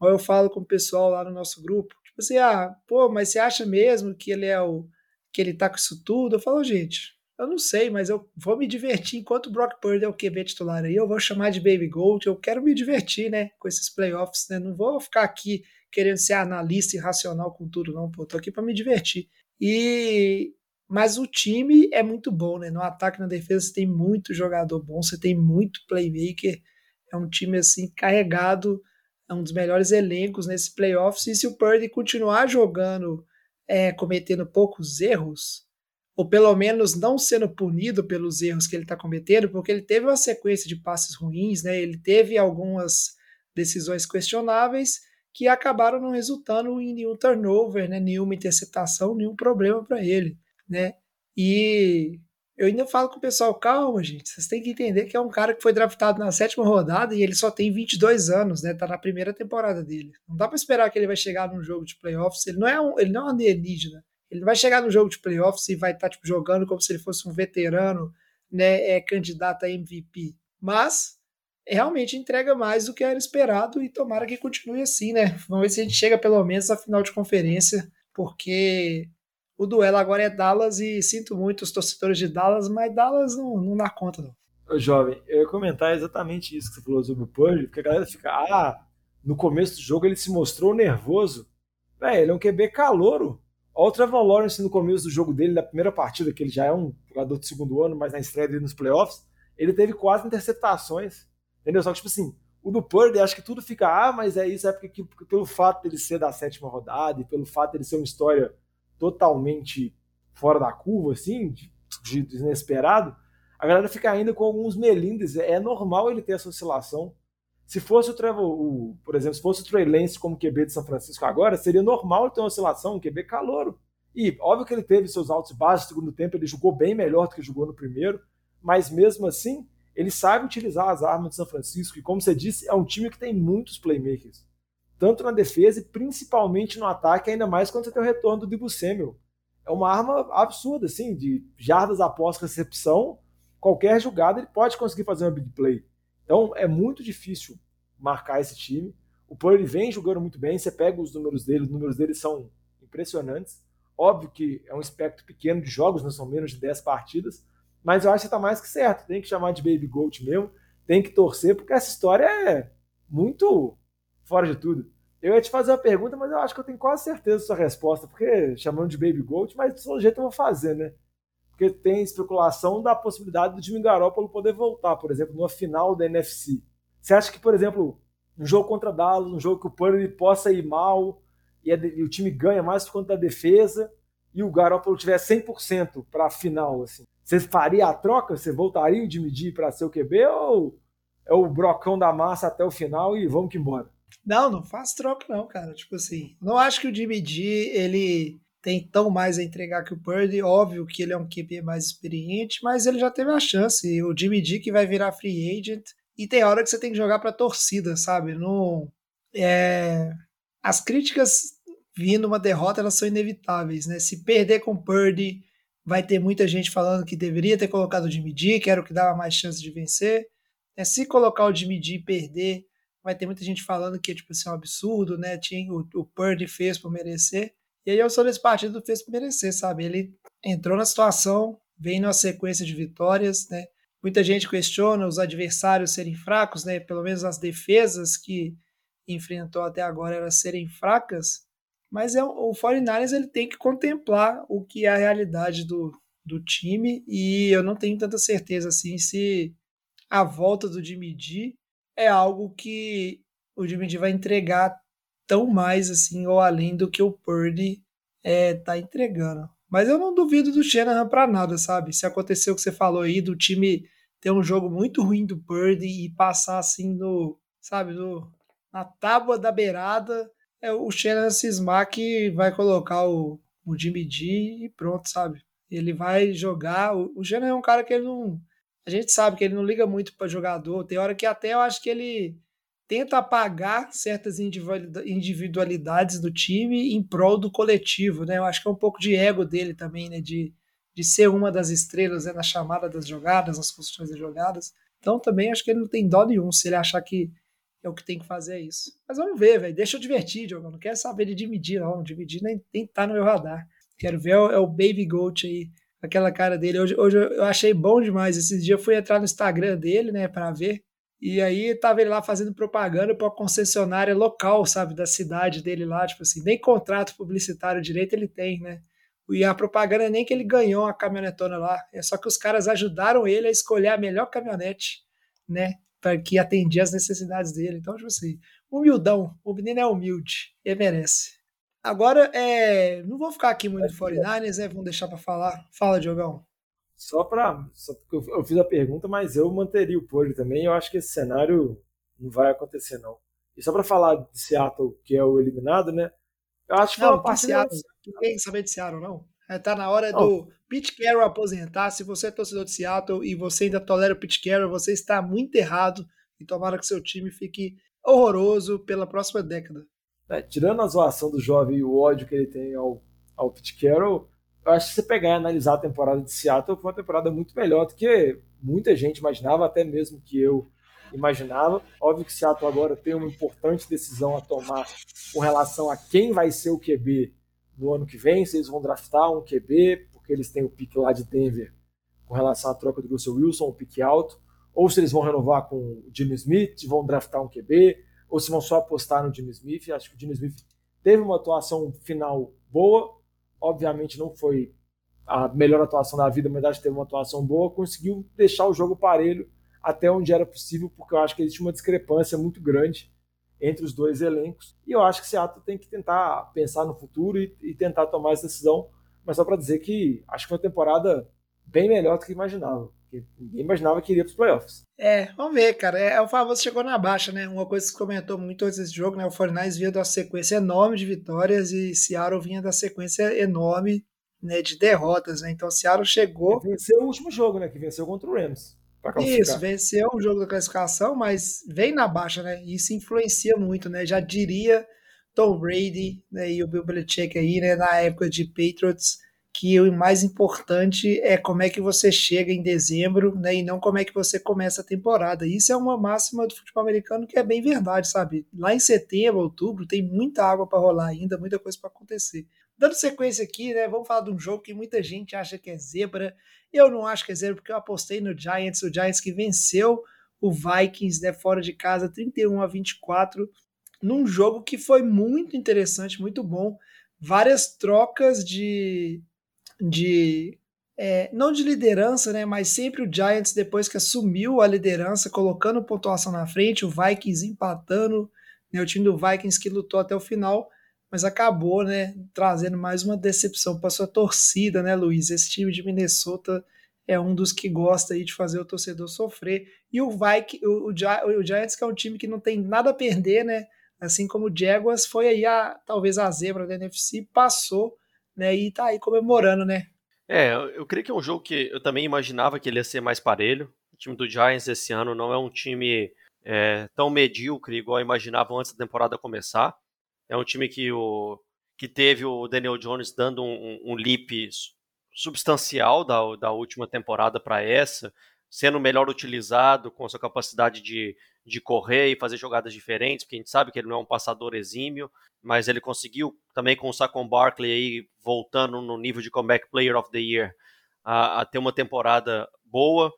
Ou eu falo com o pessoal lá no nosso grupo, tipo assim, ah, pô, mas você acha mesmo que ele é o que ele tá com isso tudo? Eu falo, gente, eu não sei, mas eu vou me divertir enquanto o Brock Purdy é o QB titular aí, eu vou chamar de Baby Goat, eu quero me divertir, né, com esses playoffs, né? Não vou ficar aqui querendo ser analista e racional com tudo, não, pô, tô aqui para me divertir. E mas o time é muito bom, né? No ataque, na defesa, você tem muito jogador bom, você tem muito playmaker. É um time assim carregado, é um dos melhores elencos nesse playoffs. E se o Purdy continuar jogando, é, cometendo poucos erros, ou pelo menos não sendo punido pelos erros que ele está cometendo, porque ele teve uma sequência de passes ruins, né? Ele teve algumas decisões questionáveis que acabaram não resultando em nenhum turnover, né? Nenhuma interceptação, nenhum problema para ele, né? E eu ainda falo com o pessoal, calma, gente, vocês têm que entender que é um cara que foi draftado na sétima rodada e ele só tem 22 anos, né? Tá na primeira temporada dele. Não dá para esperar que ele vai chegar num jogo de playoffs, ele não é um, ele não é um alienígena. Ele vai chegar no jogo de playoffs e vai estar tá, tipo, jogando como se ele fosse um veterano, né, é candidato a MVP. Mas realmente entrega mais do que era esperado e tomara que continue assim, né? Vamos ver se a gente chega pelo menos à final de conferência, porque o duelo agora é Dallas e sinto muito os torcedores de Dallas, mas Dallas não, não dá conta, não. Jovem, eu ia comentar exatamente isso que você falou sobre o Purdy, porque a galera fica, ah, no começo do jogo ele se mostrou nervoso. Véi, ele é um QB calouro. Olha o Trevor Lawrence no começo do jogo dele, da primeira partida, que ele já é um jogador de segundo ano, mas na estreia dele nos playoffs, ele teve quatro interceptações. Entendeu? Só que, tipo assim, o do Purdy, acho que tudo fica, ah, mas é isso, é porque, pelo fato dele ser da sétima rodada e pelo fato dele ser uma história totalmente fora da curva, assim, de, de inesperado, a galera fica ainda com alguns melindres. É normal ele ter essa oscilação. Se fosse o Trevor, o, por exemplo, se fosse o Trey Lance como QB de São Francisco agora, seria normal ter uma oscilação, um QB calouro. E óbvio que ele teve seus altos e baixos no segundo tempo, ele jogou bem melhor do que jogou no primeiro, mas mesmo assim, ele sabe utilizar as armas de São Francisco, e como você disse, é um time que tem muitos playmakers. Tanto na defesa e principalmente no ataque, ainda mais quando você tem o retorno do Dibu Samuel. É uma arma absurda, assim, de jardas após recepção, qualquer jogada ele pode conseguir fazer uma big play. Então é muito difícil marcar esse time. O Purdy vem jogando muito bem, você pega os números dele, os números dele são impressionantes. Óbvio que é um espectro pequeno de jogos, não são menos de 10 partidas, mas eu acho que está mais que certo. Tem que chamar de Baby Goat mesmo, tem que torcer, porque essa história é muito fora de tudo. Eu ia te fazer uma pergunta, mas eu acho que eu tenho quase certeza da sua resposta, porque chamando de Baby Goat, mas do seu jeito eu vou fazer, né? Porque tem especulação da possibilidade do Jimmy Garoppolo poder voltar, por exemplo, numa final da NFC. Você acha que, por exemplo, um jogo contra Dallas, um jogo que o Purdy possa ir mal e, o time ganha mais por conta da defesa e o Garoppolo tiver 100% para a final, assim, você faria a troca? Você voltaria o Jimmy G para ser o QB ou é o brocão da massa até o final e vamos que embora? Não, não faz troca não, cara. Tipo assim, não acho que o Jimmy G ele tem tão mais a entregar que o Purdy. Óbvio que ele é um QB mais experiente, mas ele já teve a chance. O Jimmy que vai virar free agent e tem hora que você tem que jogar para torcida, sabe? No é... as críticas vindo uma derrota elas são inevitáveis, né? Se perder com o Purdy vai ter muita gente falando que deveria ter colocado o Jimmy G, que era o que dava mais chance de vencer. É, se colocar o Jimmy G e perder, vai ter muita gente falando que tipo, assim, é um absurdo, né? Tinha, o, o Purdy fez por merecer. E aí eu sou desse partido fez merecer, sabe? Ele entrou na situação, vem numa sequência de vitórias, né? Muita gente questiona os adversários serem fracos, né? Pelo menos as defesas que enfrentou até agora elas serem fracas, mas é, o 49ers ele tem que contemplar o que é a realidade do, do time e eu não tenho tanta certeza assim se a volta do Jimmy G é algo que o Jimmy G vai entregar tão mais assim ou além do que o Purdy é, tá entregando. Mas eu não duvido do Shanahan para nada, sabe? Se acontecer o que você falou aí do time ter um jogo muito ruim do Purdy e passar assim no, sabe, no, na tábua da beirada é o Shannon cismar que vai colocar o, o Jimmy G e pronto, sabe? Ele vai jogar. O, o Shannon é um cara que ele não. A gente sabe que ele não liga muito para jogador. Tem hora que até eu acho que ele tenta apagar certas individualidades do time em prol do coletivo, né? Eu acho que é um pouco de ego dele também, né? De, de ser uma das estrelas né? na chamada das jogadas, nas construções das jogadas. Então também acho que ele não tem dó nenhum se ele achar que é o que tem que fazer é isso. Mas vamos ver, velho. Deixa eu divertir, Diogo. Não quero saber de dividir, não. Dividir nem, nem tá no meu radar. Quero ver é o, é Baby Goat aí, aquela cara dele. Hoje, hoje eu achei bom demais. Esses dias eu fui entrar no Instagram dele, né, para ver. E aí tava ele lá fazendo propaganda para uma concessionária local, sabe, da cidade dele lá, tipo assim, nem contrato publicitário direito ele tem, né? E a propaganda nem que ele ganhou a caminhonetona lá, é só que os caras ajudaram ele a escolher a melhor caminhonete, né? Para que atendia as necessidades dele. Então, tipo assim, humildão. O menino é humilde, ele merece. Agora, é, não vou ficar aqui muito no 49ers, né? Vamos deixar para falar. Fala, Diogão. Só para. Só porque eu, fiz a pergunta, mas eu manteria o Poli também. Eu acho que esse cenário não vai acontecer, não. E só para falar de Seattle, que é o eliminado, né? Eu acho que não, foi Seattle, ninguém sabe de Seattle, não. É, tá na hora do Pete Carroll aposentar. Se você é torcedor de Seattle e você ainda tolera o Pete Carroll, você está muito errado. E tomara que seu time fique horroroso pela próxima década. É, tirando a zoação do jovem e o ódio que ele tem ao, ao Pete Carroll, eu acho que se pegar e analisar a temporada de Seattle, foi uma temporada muito melhor do que muita gente imaginava, até mesmo que eu imaginava. Óbvio que Seattle agora tem uma importante decisão a tomar com relação a quem vai ser o QB no ano que vem, se eles vão draftar um QB, porque eles têm o pique lá de Denver com relação à troca do Russell Wilson, o pique alto, ou se eles vão renovar com o Jimmy Smith, vão draftar um QB, ou se vão só apostar no Jimmy Smith. Acho que o Jimmy Smith teve uma atuação final boa, obviamente não foi a melhor atuação da vida, mas acho que teve uma atuação boa, conseguiu deixar o jogo parelho até onde era possível, porque eu acho que existe uma discrepância muito grande entre os dois elencos. E eu acho que Seattle tem que tentar pensar no futuro e, e tentar tomar essa decisão, mas só para dizer que acho que foi uma temporada bem melhor do que imaginava. Ninguém imaginava que iria para os playoffs. É, vamos ver, cara. É, o famoso chegou na baixa, né? Uma coisa que você comentou muito antes desse jogo, né? O 49 vinha da sequência enorme de vitórias e Seattle vinha da sequência enorme né, de derrotas, né? Então Seattle chegou. venceu o último jogo, né? Que venceu contra o Rams. Isso, venceu o jogo da classificação, mas vem na baixa, né? Isso influencia muito, né? Já diria Tom Brady né, e o Bill Belichick aí, né? Na época de Patriots, que o mais importante é como é que você chega em dezembro, né? E não como é que você começa a temporada. Isso é uma máxima do futebol americano que é bem verdade, sabe? Lá em setembro, outubro, tem muita água para rolar ainda, muita coisa para acontecer. Dando sequência aqui, né? Vamos falar de um jogo que muita gente acha que é zebra. Eu não acho que é zebra porque eu apostei no Giants, o Giants que venceu o Vikings, né, fora de casa, 31 a 24, num jogo que foi muito interessante, muito bom. Várias trocas de de é, não de liderança, né, mas sempre o Giants depois que assumiu a liderança, colocando pontuação na frente, o Vikings empatando, né, o time do Vikings que lutou até o final mas acabou, né, trazendo mais uma decepção para sua torcida, né, Luiz? Esse time de Minnesota é um dos que gosta aí de fazer o torcedor sofrer. E o Vikings, o, o, o Giants, que é um time que não tem nada a perder, né? Assim como o Jaguars foi aí a talvez a zebra da NFC, passou, né? E tá aí comemorando, né? É, eu creio que é um jogo que eu também imaginava que ele ia ser mais parelho. O time do Giants esse ano não é um time é, tão medíocre igual eu imaginava antes da temporada começar. É um time que, o, que teve o Daniel Jones dando um, um leap substancial da, da última temporada para essa, sendo melhor utilizado com sua capacidade de, de correr e fazer jogadas diferentes, porque a gente sabe que ele não é um passador exímio, mas ele conseguiu também com o Saquon Barkley aí voltando no nível de comeback player of the year a, a ter uma temporada boa,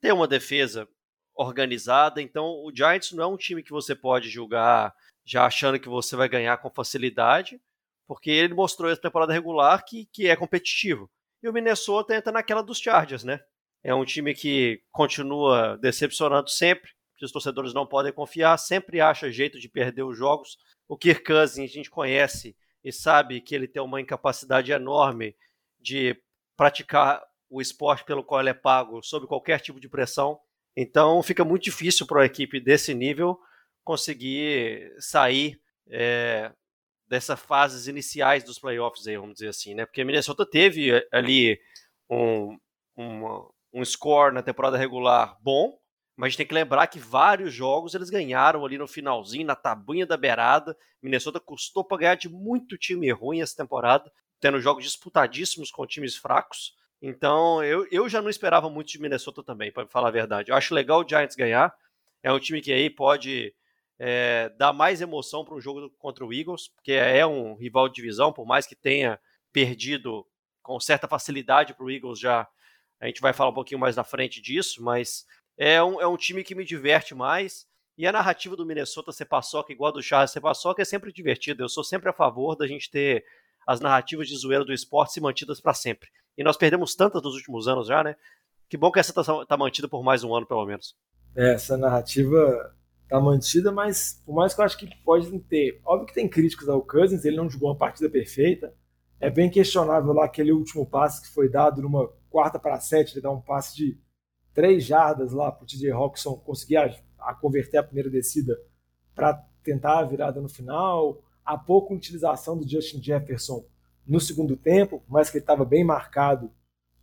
ter uma defesa organizada, então o Giants não é um time que você pode julgar já achando que você vai ganhar com facilidade, porque ele mostrou essa temporada regular que, que é competitivo. E o Minnesota entra naquela dos Chargers, né? É um time que continua decepcionando sempre, que os torcedores não podem confiar, sempre acha jeito de perder os jogos. O Kirk Cousins a gente conhece e sabe que ele tem uma incapacidade enorme de praticar o esporte pelo qual ele é pago sob qualquer tipo de pressão. Então fica muito difícil para uma equipe desse nível conseguir sair é, dessas fases iniciais dos playoffs, aí, vamos dizer assim, né? Porque Minnesota teve eh, ali um, um, um score na temporada regular bom, mas a gente tem que lembrar que vários jogos eles ganharam ali no finalzinho, na tabuinha da beirada. Minnesota custou para ganhar de muito time ruim essa temporada, tendo jogos disputadíssimos com times fracos. Então eu, eu já não esperava muito de Minnesota também, para falar a verdade. Eu acho legal o Giants ganhar. É um time que aí pode é, dá mais emoção para um jogo contra o Eagles, porque é um rival de divisão, por mais que tenha perdido com certa facilidade para o Eagles já. A gente vai falar um pouquinho mais na frente disso, mas é um, é um time que me diverte mais. E a narrativa do Minnesota ser paçoca igual a do Charles ser paçoca é sempre divertida. Eu sou sempre a favor da gente ter as narrativas de zoeira do esporte se mantidas para sempre. E nós perdemos tantas nos últimos anos já, né? Que bom que essa está tá mantida por mais um ano, pelo menos. É, essa narrativa tá mantida, mas por mais que eu acho que pode ter. Óbvio que tem críticas ao Cousins, ele não jogou uma partida perfeita. É bem questionável lá aquele último passe que foi dado numa quarta para sete, ele dá um passe de três jardas lá para o TJ Rockson conseguir a, a converter a primeira descida para tentar a virada no final. Há pouca utilização do Justin Jefferson no segundo tempo, mas que ele estava bem marcado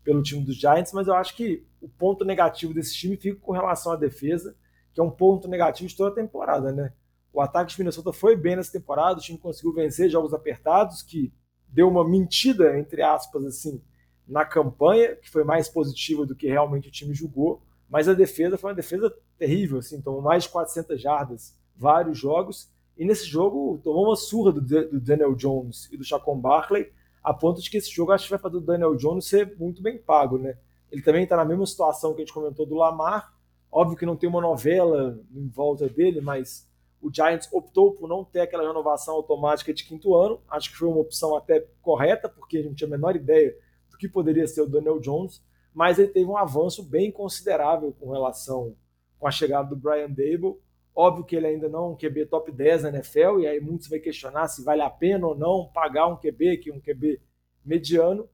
pelo time dos Giants, mas eu acho que o ponto negativo desse time fica com relação à defesa, que é um ponto negativo de toda a temporada, né? O ataque de Minnesota foi bem nessa temporada, o time conseguiu vencer jogos apertados, que deu uma mentira, entre aspas, assim, na campanha, que foi mais positiva do que realmente o time jogou, mas a defesa foi uma defesa terrível, assim, tomou mais de 400 jardas, vários jogos, e nesse jogo tomou uma surra do, do Daniel Jones e do Chacon Barkley, a ponto de que esse jogo acho que vai fazer o Daniel Jones ser muito bem pago, né? Ele também está na mesma situação que a gente comentou do Lamar, óbvio que não tem uma novela em volta dele, mas o Giants optou por não ter aquela renovação automática de quinto ano. Acho que foi uma opção até correta, porque a gente tinha a menor ideia do que poderia ser o Daniel Jones, mas ele teve um avanço bem considerável com relação com a chegada do Brian Dable. Óbvio que ele ainda não é um QB top 10 na NFL, e aí muitos vai questionar se vale a pena ou não pagar um QB, que é um QB mediano,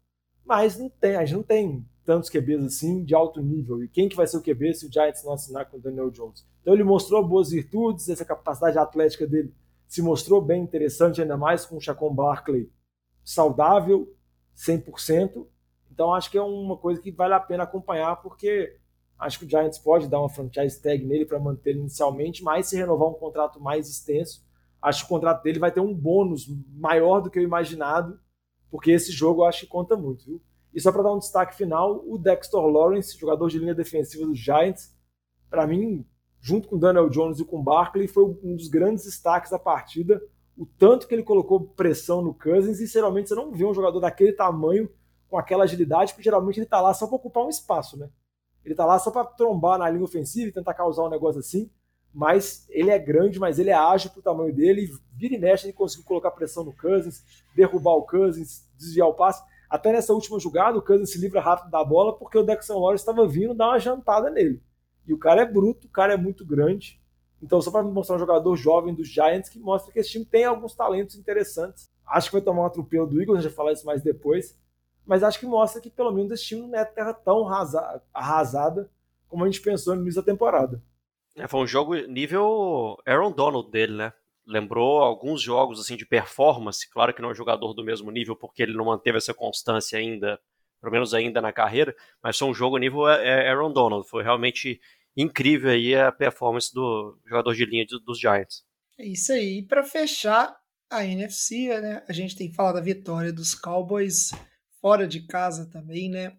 mas não tem, a gente não tem tantos QBs assim de alto nível. E quem que vai ser o QB se o Giants não assinar com o Daniel Jones? Então ele mostrou boas virtudes, essa capacidade atlética dele se mostrou bem interessante, ainda mais com o Chacon Barkley saudável, 100%. Então acho que é uma coisa que vale a pena acompanhar, porque acho que o Giants pode dar uma franchise tag nele para manter ele inicialmente, mas se renovar um contrato mais extenso, acho que o contrato dele vai ter um bônus maior do que eu imaginado, porque esse jogo eu acho que conta muito, viu? E só para dar um destaque final, o Dexter Lawrence, jogador de linha defensiva dos Giants, para mim, junto com Daniel Jones e com Barkley, foi um dos grandes destaques da partida. O tanto que ele colocou pressão no Cousins, e geralmente você não vê um jogador daquele tamanho com aquela agilidade, porque geralmente ele está lá só para ocupar um espaço, né? Ele está lá só para trombar na linha ofensiva e tentar causar um negócio assim. Mas ele é grande, mas ele é ágil pro tamanho dele. E vira e mexe, ele conseguiu colocar pressão no Cousins, derrubar o Cousins, desviar o passe. Até nessa última jogada, o Kansas se livra rápido da bola porque o Dexon Lawrence estava vindo dar uma jantada nele. E o cara é bruto, o cara é muito grande. Então, só para mostrar um jogador jovem dos Giants que mostra que esse time tem alguns talentos interessantes. Acho que vai tomar um atropelo do Eagles, a gente vai falar isso mais depois. Mas acho que mostra que pelo menos esse time não é terra tão arrasada como a gente pensou no início da temporada. É, foi um jogo nível Aaron Donald dele, né? lembrou alguns jogos assim de performance, claro que não é um jogador do mesmo nível porque ele não manteve essa constância ainda, pelo menos ainda na carreira, mas foi um jogo nível é, é Aaron Donald, foi realmente incrível aí a performance do jogador de linha dos Giants. É isso aí, e para fechar a NFC, né, a gente tem que falar da vitória dos Cowboys fora de casa também, né?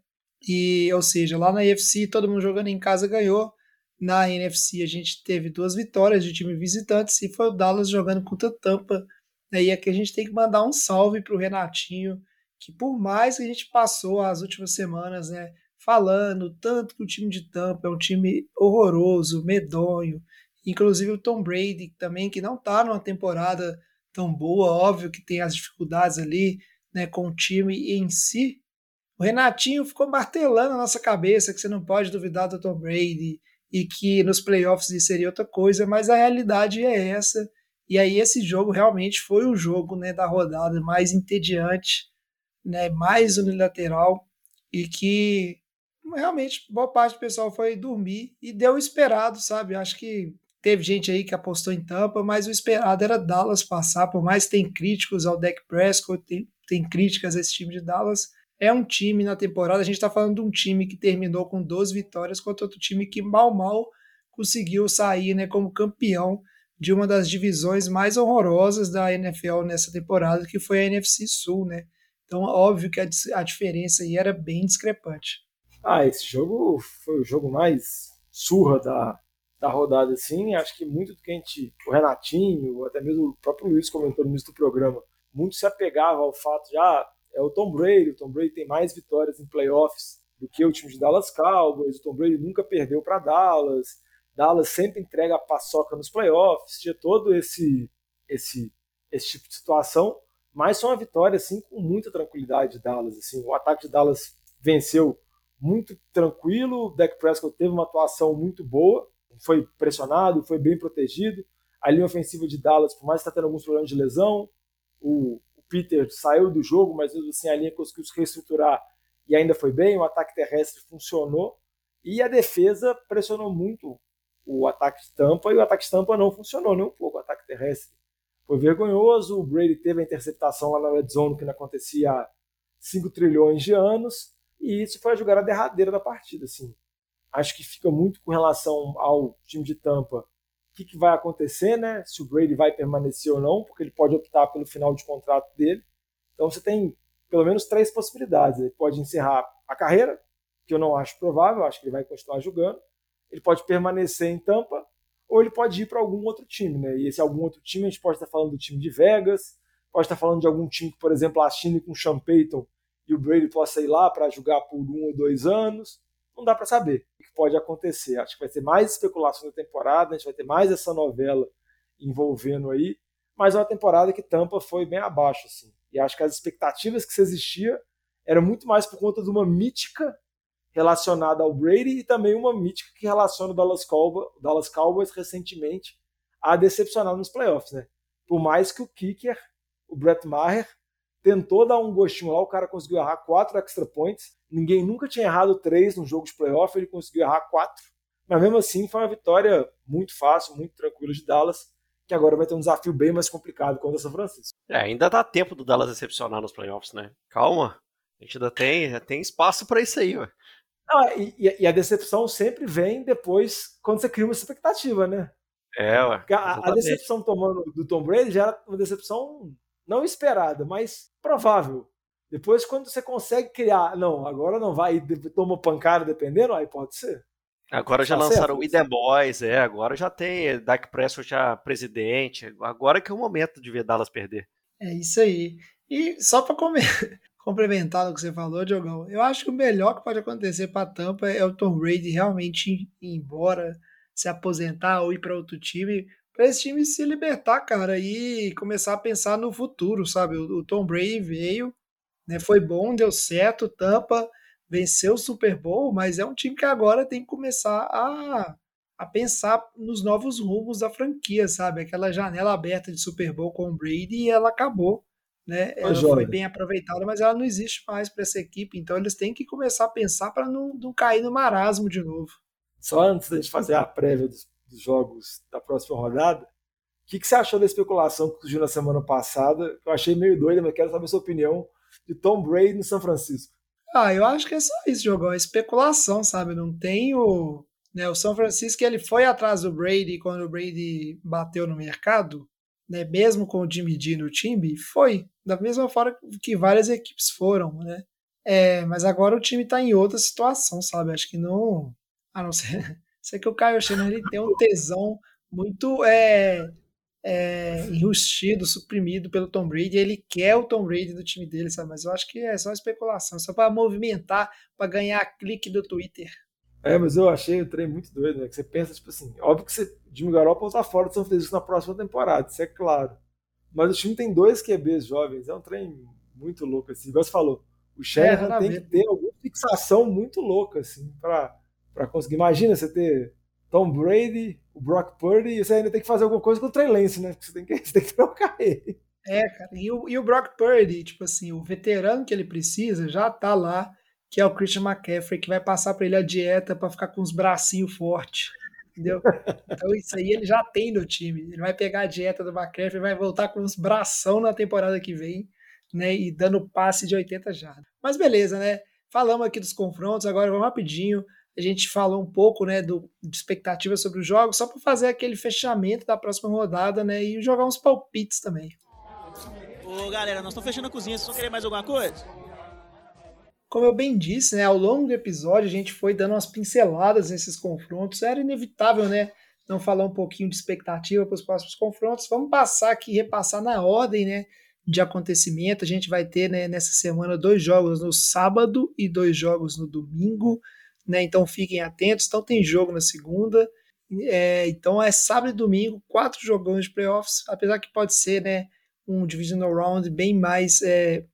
E, ou seja, lá na NFC todo mundo jogando em casa ganhou, na NFC a gente teve duas vitórias de time visitantes e foi o Dallas jogando contra Tampa. Né? E aqui a gente tem que mandar um salve para o Renatinho, que por mais que a gente passou as últimas semanas né, falando tanto que o time de Tampa é um time horroroso, medonho, inclusive o Tom Brady também, que não está numa temporada tão boa, óbvio que tem as dificuldades ali né, com o time em si. O Renatinho ficou martelando na nossa cabeça que você não pode duvidar do Tom Brady, e que nos playoffs seria outra coisa, mas a realidade é essa. E aí esse jogo realmente foi o jogo né, da rodada mais entediante, né, mais unilateral e que realmente boa parte do pessoal foi dormir e deu o esperado, sabe? Acho que teve gente aí que apostou em Tampa, mas o esperado era Dallas passar, por mais que tem críticos ao Dak Prescott, tem, tem críticas a esse time de Dallas, é um time na temporada, a gente está falando de um time que terminou com 12 vitórias contra outro time que mal mal conseguiu sair né, como campeão de uma das divisões mais horrorosas da NFL nessa temporada, que foi a NFC Sul, né? Então, óbvio que a, a diferença aí era bem discrepante. Ah, esse jogo foi o jogo mais surra da, da rodada, assim. Acho que muito do que a gente, o Renatinho, até mesmo o próprio Luiz comentou no início do programa, muito se apegava ao fato de, ah, é o Tom Brady. O Tom Brady tem mais vitórias em playoffs do que o time de Dallas Cowboys. O Tom Brady nunca perdeu para Dallas. Dallas sempre entrega a paçoca nos playoffs. Tinha todo esse, esse, esse tipo de situação. Mas foi uma vitória assim com muita tranquilidade de Dallas. Assim, o ataque de Dallas venceu muito tranquilo. O Dak Prescott teve uma atuação muito boa, foi pressionado, foi bem protegido. A linha ofensiva de Dallas, por mais que está tendo alguns problemas de lesão, o, o Peter saiu do jogo, mas assim a linha conseguiu se reestruturar e ainda foi bem. O ataque terrestre funcionou e a defesa pressionou muito o ataque de Tampa e o ataque de Tampa não funcionou nem um pouco. O ataque terrestre foi vergonhoso. O Brady teve a interceptação lá na red zone que não acontecia há 5 trilhões de anos e isso foi a jogada derradeira da partida. Assim. Acho que fica muito com relação ao time de Tampa. O que, que vai acontecer, né? Se o Brady vai permanecer ou não, porque ele pode optar pelo final de contrato dele. Então você tem pelo menos três possibilidades. Ele pode encerrar a carreira, que eu não acho provável, acho que ele vai continuar jogando. Ele pode permanecer em Tampa, ou ele pode ir para algum outro time, né? E esse algum outro time, a gente pode estar falando do time de Vegas, pode estar falando de algum time que, por exemplo, assine com o Sean Payton e o Brady possa ir lá para jogar por um ou dois anos. Não dá para saber o que pode acontecer. Acho que vai ter mais especulação da temporada, a gente vai ter mais essa novela envolvendo aí, mas é uma temporada que Tampa foi bem abaixo, assim. E acho que as expectativas que se existia eram muito mais por conta de uma mítica relacionada ao Brady e também uma mítica que relaciona o Dallas Cowboys, Dallas Cowboys recentemente a decepcionar nos playoffs, né? Por mais que o kicker, o Brett Maher, tentou dar um gostinho lá, o cara conseguiu errar quatro extra points. Ninguém nunca tinha errado três no jogo de playoff, ele conseguiu errar quatro. Mas mesmo assim, foi uma vitória muito fácil, muito tranquila de Dallas, que agora vai ter um desafio bem mais complicado contra o São Francisco. É, ainda dá tempo do Dallas decepcionar nos playoffs, né? Calma, a gente ainda tem, tem espaço para isso aí, ué. Não, e, e, a decepção sempre vem depois, quando você cria uma expectativa, né? É, ué. A, a, decepção tomando do Tom Brady já era uma decepção não esperada, mas provável. Depois, quando você consegue criar, não, agora não vai, toma pancada dependendo, aí pode ser. Agora já tá lançaram o The Boys, é, agora já tem Dak Prescott já presidente, agora que é o momento de ver Dallas perder. É isso aí. E só para complementar o que você falou, Diogão, eu acho que o melhor que pode acontecer para Tampa é o Tom Brady realmente ir embora, se aposentar ou ir para outro time, para esse time se libertar, cara, e começar a pensar no futuro, sabe? O, Tom Brady veio, né, foi bom, deu certo, Tampa venceu o Super Bowl, mas é um time que agora tem que começar a, a pensar nos novos rumos da franquia, sabe? Aquela janela aberta de Super Bowl com o Brady e ela acabou né? Ela foi bem aproveitada, mas ela não existe mais para essa equipe, então eles têm que começar a pensar para não, não cair no marasmo de novo. Só antes da gente fazer a prévia dos, dos jogos da próxima rodada, o que, que, você achou da especulação que surgiu na semana passada? Eu achei meio doida, mas quero saber a sua opinião de Tom Brady no São Francisco. Ah, eu acho que é só isso, Jogão. É especulação, sabe? Não tem o. Né, o São Francisco ele foi atrás do Brady quando o Brady bateu no mercado né, mesmo com o Jimmy no time, foi da mesma forma que várias equipes foram, né? É, mas agora o time está em outra situação, sabe? Acho que não. A não ser, sei que o Caio Shannon ele tem um tesão muito é, é, enrustido, suprimido pelo Tom Brady. Ele quer o Tom Brady do time dele, sabe? Mas eu acho que é só especulação, só para movimentar, para ganhar clique do Twitter. É, mas eu achei o trem muito doido, né? Que você pensa, tipo assim, óbvio que você, Jimmy Garoppolo tá fora do São Francisco na próxima temporada, isso é claro. Mas o time tem dois QBs jovens, é um trem muito louco, assim. Igual você falou, o Shanahan é, tem que ter alguma fixação muito louca, assim, pra, pra conseguir. Imagina você ter Tom Brady, o Brock Purdy, e você ainda tem que fazer alguma coisa com o Trey Lance, né? Você tem que, você tem que trocar ele. É, cara, e o, e o Brock Purdy, tipo assim, o veterano que ele precisa já tá lá que é o Christian McCaffrey, que vai passar para ele a dieta para ficar com os bracinhos fortes. Entendeu? Então isso aí ele já tem no time. Ele vai pegar a dieta do McCaffrey vai voltar com os bração na temporada que vem, né? E dando passe de 80 jardas. Mas beleza, né? Falamos aqui dos confrontos, agora vamos rapidinho. A gente falou um pouco, né, do, de expectativa sobre os jogos, só para fazer aquele fechamento da próxima rodada, né? E jogar uns palpites também. Ô galera, nós estamos fechando a cozinha, vocês vão querer mais alguma coisa? Como eu bem disse, né, ao longo do episódio a gente foi dando umas pinceladas nesses confrontos. Era inevitável, né, não falar um pouquinho de expectativa para os próximos confrontos. Vamos passar aqui, repassar na ordem, né, de acontecimento. A gente vai ter, né, nessa semana dois jogos no sábado e dois jogos no domingo, né? Então fiquem atentos. Então tem jogo na segunda. É, então é sábado e domingo, quatro jogões de playoffs, apesar que pode ser, né, um divisional round bem mais é,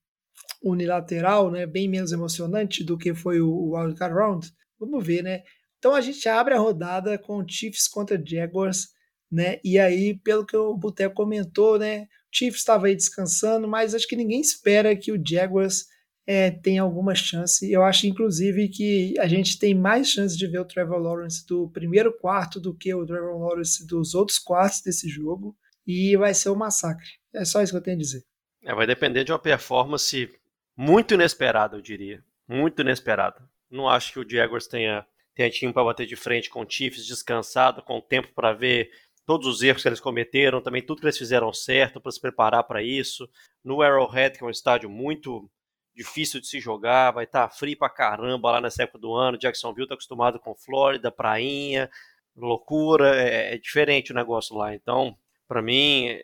unilateral, né, bem menos emocionante do que foi o wildcard round. Vamos ver, né? Então a gente abre a rodada com Chiefs contra Jaguars, né? E aí, pelo que o Boteco comentou, né? O Chiefs estava aí descansando, mas acho que ninguém espera que o Jaguars é, tenha alguma chance. Eu acho, inclusive, que a gente tem mais chance de ver o Trevor Lawrence do primeiro quarto do que o Trevor Lawrence dos outros quartos desse jogo. E vai ser um massacre. É só isso que eu tenho a dizer. É, vai depender de uma performance muito inesperada, eu diria. Muito inesperada. Não acho que o Jaguars tenha, tenha time para bater de frente com o Chiefs descansado, com tempo para ver todos os erros que eles cometeram, também tudo que eles fizeram certo para se preparar para isso. No Arrowhead, que é um estádio muito difícil de se jogar, vai estar tá frio pra caramba lá nessa época do ano. Jacksonville tá acostumado com Flórida, prainha, loucura, é, é diferente o negócio lá. Então, para mim,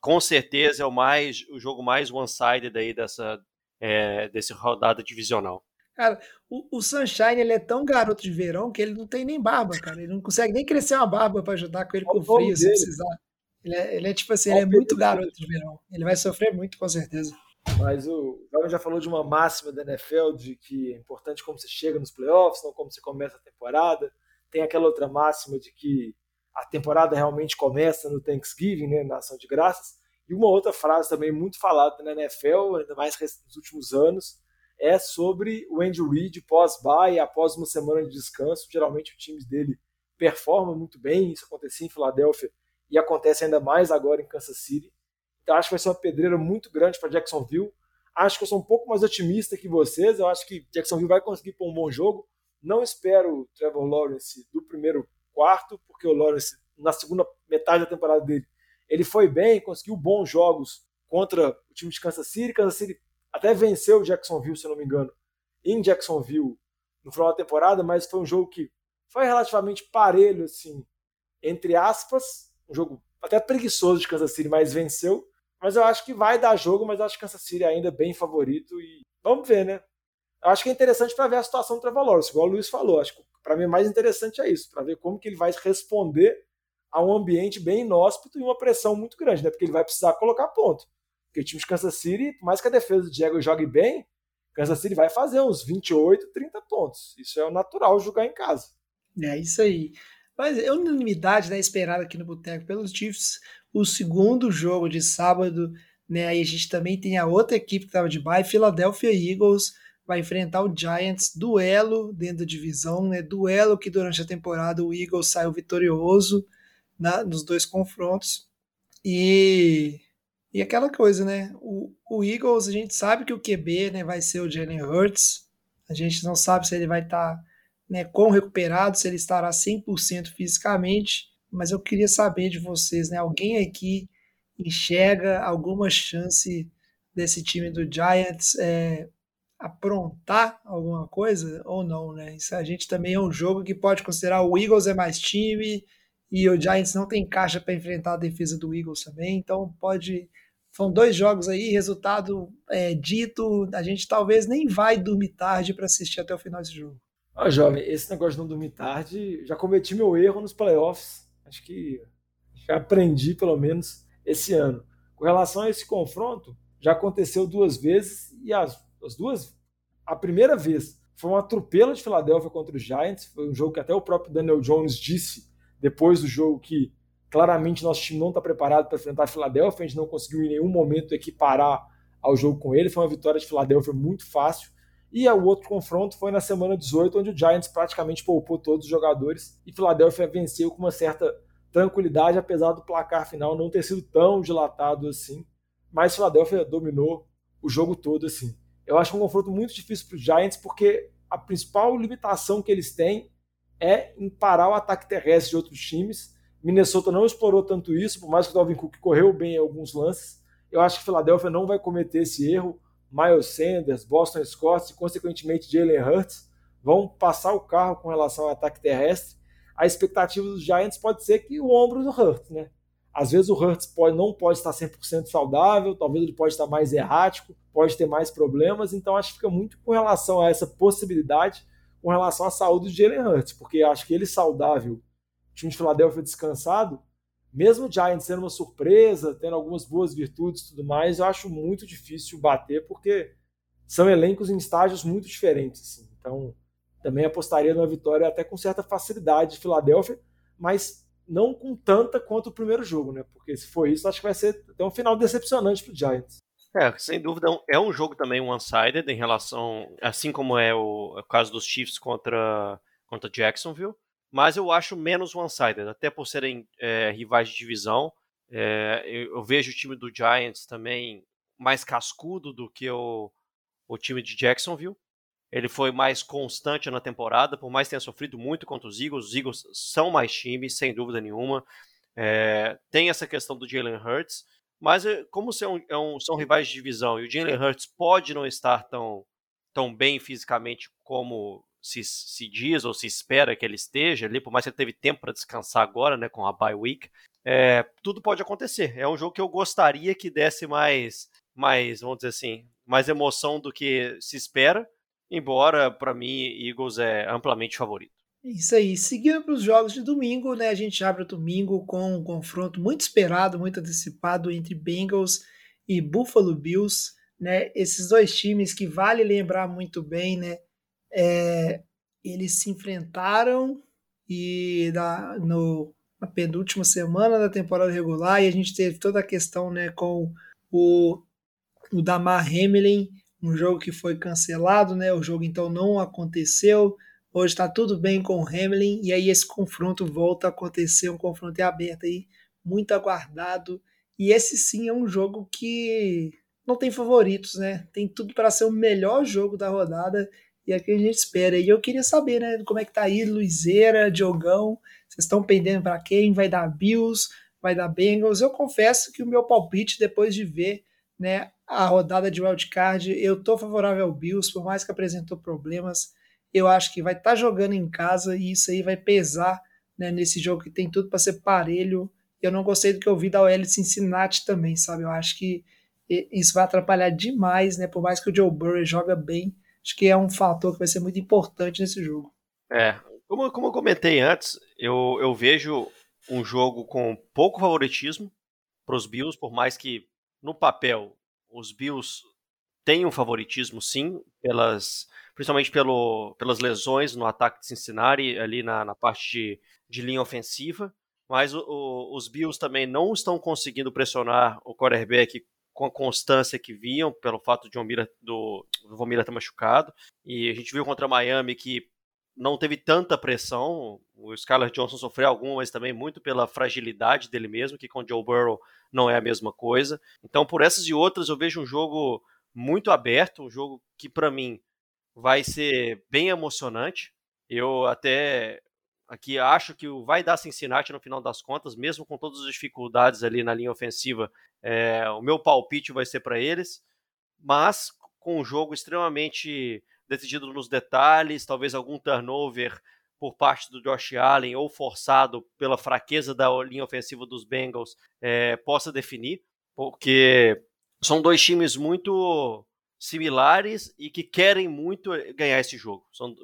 com certeza é o mais o jogo mais one-sided aí dessa é, desse rodada divisional. Cara, o, o, Sunshine ele é tão garoto de verão que ele não tem nem barba, cara. Ele não consegue nem crescer uma barba para ajudar com ele com frio, se precisar. Ele é, ele é, tipo assim, ele é muito garoto de verão. Ele vai sofrer muito, com certeza. Mas o Já falou de uma máxima da NFL de que é importante como você chega nos playoffs, não como você começa a temporada. Tem aquela outra máxima de que a temporada realmente começa no Thanksgiving, né, na ação de graças. E uma outra frase também muito falada na NFL, ainda mais nos últimos anos, é sobre o Andy Reid pós-bye, após uma semana de descanso. Geralmente o time dele performa muito bem, isso acontecia em Filadélfia e acontece ainda mais agora em Kansas City. Então acho que vai ser uma pedreira muito grande para Jacksonville. Acho que eu sou um pouco mais otimista que vocês. Eu acho que Jacksonville vai conseguir pôr um bom jogo. Não espero o Trevor Lawrence do primeiro quarto, porque o Lawrence, na segunda metade da temporada dele, ele foi bem, conseguiu bons jogos contra o time de Kansas City. Kansas City até venceu o Jacksonville, se eu não me engano, em Jacksonville no final da temporada, mas foi um jogo que foi relativamente parelho, assim, entre aspas, um jogo até preguiçoso de Kansas City, mas venceu. Mas eu acho que vai dar jogo, mas eu acho que Kansas City ainda é bem favorito e vamos ver, né? Eu acho que é interessante para ver a situação do Trevor Lawrence, igual o Luiz falou. Acho que para mim mais interessante é isso, para ver como que ele vai responder a um ambiente bem inóspito e uma pressão muito grande, né? Porque ele vai precisar colocar ponto. Porque o time de Kansas City, por mais que a defesa do Diego jogue bem, Kansas City vai fazer uns 28, 30 pontos. Isso é o natural jogar em casa. É isso aí. Mas é unanimidade né, esperada aqui no Boteco pelos Chiefs o segundo jogo de sábado, né? Aí a gente também tem a outra equipe que estava de bye, Philadelphia Eagles, vai enfrentar o Giants, duelo dentro da divisão, né? Duelo que durante a temporada o Eagles saiu vitorioso na, nos dois confrontos. E, e aquela coisa, né? O, o Eagles, a gente sabe que o QB né, vai ser o Jalen Hurts. A gente não sabe se ele vai estar tá, né, com recuperado, se ele estará 100% fisicamente mas eu queria saber de vocês, né? Alguém aqui enxerga alguma chance desse time do Giants é, aprontar alguma coisa ou não, né? Isso a gente também é um jogo que pode considerar o Eagles é mais time e o Giants não tem caixa para enfrentar a defesa do Eagles também, então pode. São dois jogos aí, resultado é, dito, a gente talvez nem vai dormir tarde para assistir até o final desse jogo. Ah, jovem, esse negócio de não dormir tarde, já cometi meu erro nos playoffs Acho que já aprendi, pelo menos, esse ano. Com relação a esse confronto, já aconteceu duas vezes e as, as duas. A primeira vez foi um atropelo de Filadélfia contra os Giants. Foi um jogo que até o próprio Daniel Jones disse depois do jogo que claramente nosso time não está preparado para enfrentar a Filadélfia. A gente não conseguiu em nenhum momento equiparar ao jogo com ele. Foi uma vitória de Filadélfia muito fácil. E o outro confronto foi na semana 18, onde o Giants praticamente poupou todos os jogadores e Philadelphia venceu com uma certa tranquilidade, apesar do placar final não ter sido tão dilatado assim. Mas Philadelphia dominou o jogo todo assim. Eu acho um confronto muito difícil para os Giants, porque a principal limitação que eles têm é em parar o ataque terrestre de outros times. Minnesota não explorou tanto isso, por mais que o Dalvin Cook correu bem em alguns lances. Eu acho que Philadelphia não vai cometer esse erro. Miles Sanders, Boston Scott e, consequentemente, Jalen Hurts vão passar o carro com relação ao ataque terrestre. A expectativa dos Giants pode ser que o ombro do Hurts, né? Às vezes o Hurts pode, não pode estar 100% saudável, talvez ele pode estar mais errático, pode ter mais problemas, então acho que fica muito com relação a essa possibilidade, com relação à saúde de Jalen Hurts, porque acho que ele saudável, time de Filadélfia descansado, mesmo o Giants sendo uma surpresa, tendo algumas boas virtudes e tudo mais, eu acho muito difícil bater, porque são elencos em estágios muito diferentes. Assim. Então, também apostaria numa vitória até com certa facilidade de Filadélfia, mas não com tanta quanto o primeiro jogo, né? Porque se for isso, acho que vai ser até um final decepcionante para o Giants. É, sem dúvida, é um jogo também one-sided em relação, assim como é o, é caso dos Chiefs contra, contra Jacksonville, mas eu acho menos one-sided, até por serem é, rivais de divisão. É, eu, eu, vejo o time do Giants também mais cascudo do que o, o time de Jacksonville. Ele foi mais constante na temporada, por mais tenha sofrido muito contra os Eagles. Os Eagles são mais times, sem dúvida nenhuma. É, tem essa questão do Jalen Hurts, mas como são, é são rivais de divisão e o Jalen Hurts pode não estar tão, tão bem fisicamente como se, se diz ou se espera que ele esteja ali, por mais que ele teve tempo para descansar agora, né, com a bye week, é, tudo pode acontecer. É um jogo que eu gostaria que desse mais, mais, vamos dizer assim, mais emoção do que se espera, embora para mim Eagles é amplamente favorito. Isso aí. Seguindo para os jogos de domingo, né? A gente abre o domingo com um confronto muito esperado, muito antecipado entre Bengals e Buffalo Bills, né? Esses dois times que vale lembrar muito bem, né? É, eles se enfrentaram e na, no, na penúltima semana da temporada regular e a gente teve toda a questão, né? Com o, o Damar Hamlin, um jogo que foi cancelado, né? O jogo então não aconteceu. Hoje está tudo bem com o Hamlin e aí esse confronto volta a acontecer, um confronto aberto aí, muito aguardado. E esse sim é um jogo que não tem favoritos, né? Tem tudo para ser o melhor jogo da rodada e é o que a gente espera. E eu queria saber, né, como é que tá aí Luizeira, Diogão, vocês estão pendendo para quem? Vai dar Bills, vai dar Bengals? Eu confesso que o meu palpite depois de ver, né, a rodada de wildcard, eu tô favorável ao Bills, por mais que apresentou problemas, eu acho que vai estar tá jogando em casa e isso aí vai pesar né, nesse jogo que tem tudo para ser parelho. Eu não gostei do que eu vi da OL Cincinnati também, sabe? Eu acho que isso vai atrapalhar demais, né? Por mais que o Joe Burrow joga bem, acho que é um fator que vai ser muito importante nesse jogo. É, como, como eu comentei antes, eu, eu vejo um jogo com pouco favoritismo para os Bills, por mais que no papel os Bills tenham favoritismo sim, pelas principalmente pelo, pelas lesões no ataque de Cincinnati, ali na, na parte de, de linha ofensiva. Mas o, o, os Bills também não estão conseguindo pressionar o quarterback com a constância que vinham, pelo fato de o Miller, do, do Von Miller estar machucado. E a gente viu contra Miami que não teve tanta pressão. O Skylar Johnson sofreu alguma, mas também muito pela fragilidade dele mesmo, que com o Joe Burrow não é a mesma coisa. Então, por essas e outras, eu vejo um jogo muito aberto, um jogo que, para mim, vai ser bem emocionante. Eu até aqui acho que vai dar Cincinnati no final das contas, mesmo com todas as dificuldades ali na linha ofensiva. É, o meu palpite vai ser para eles, mas com um jogo extremamente decidido nos detalhes, talvez algum turnover por parte do Josh Allen ou forçado pela fraqueza da linha ofensiva dos Bengals é, possa definir, porque são dois times muito similares e que querem muito eh, ganhar esse jogo. São,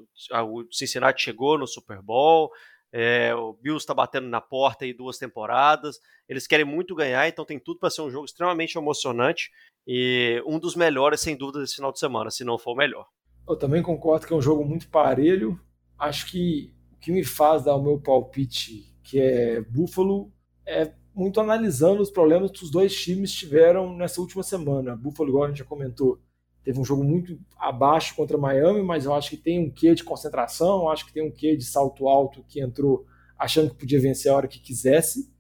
o Cincinnati chegou no Super Bowl, é, o Bills está batendo na porta aí duas temporadas. Eles querem muito ganhar, então tem tudo para ser um jogo extremamente emocionante e um dos melhores, sem dúvida, desse final de semana, se não for o melhor. Eu também concordo que é um jogo muito parelho. Acho que o que me faz dar o meu palpite, que é Buffalo, é muito analisando os problemas que os dois times tiveram nessa última semana. Buffalo, igual a gente já comentou, Teve um jogo muito abaixo contra Miami, mas eu acho que tem um quê de concentração, acho que tem um quê de salto alto que entrou achando que podia vencer a hora que quisesse.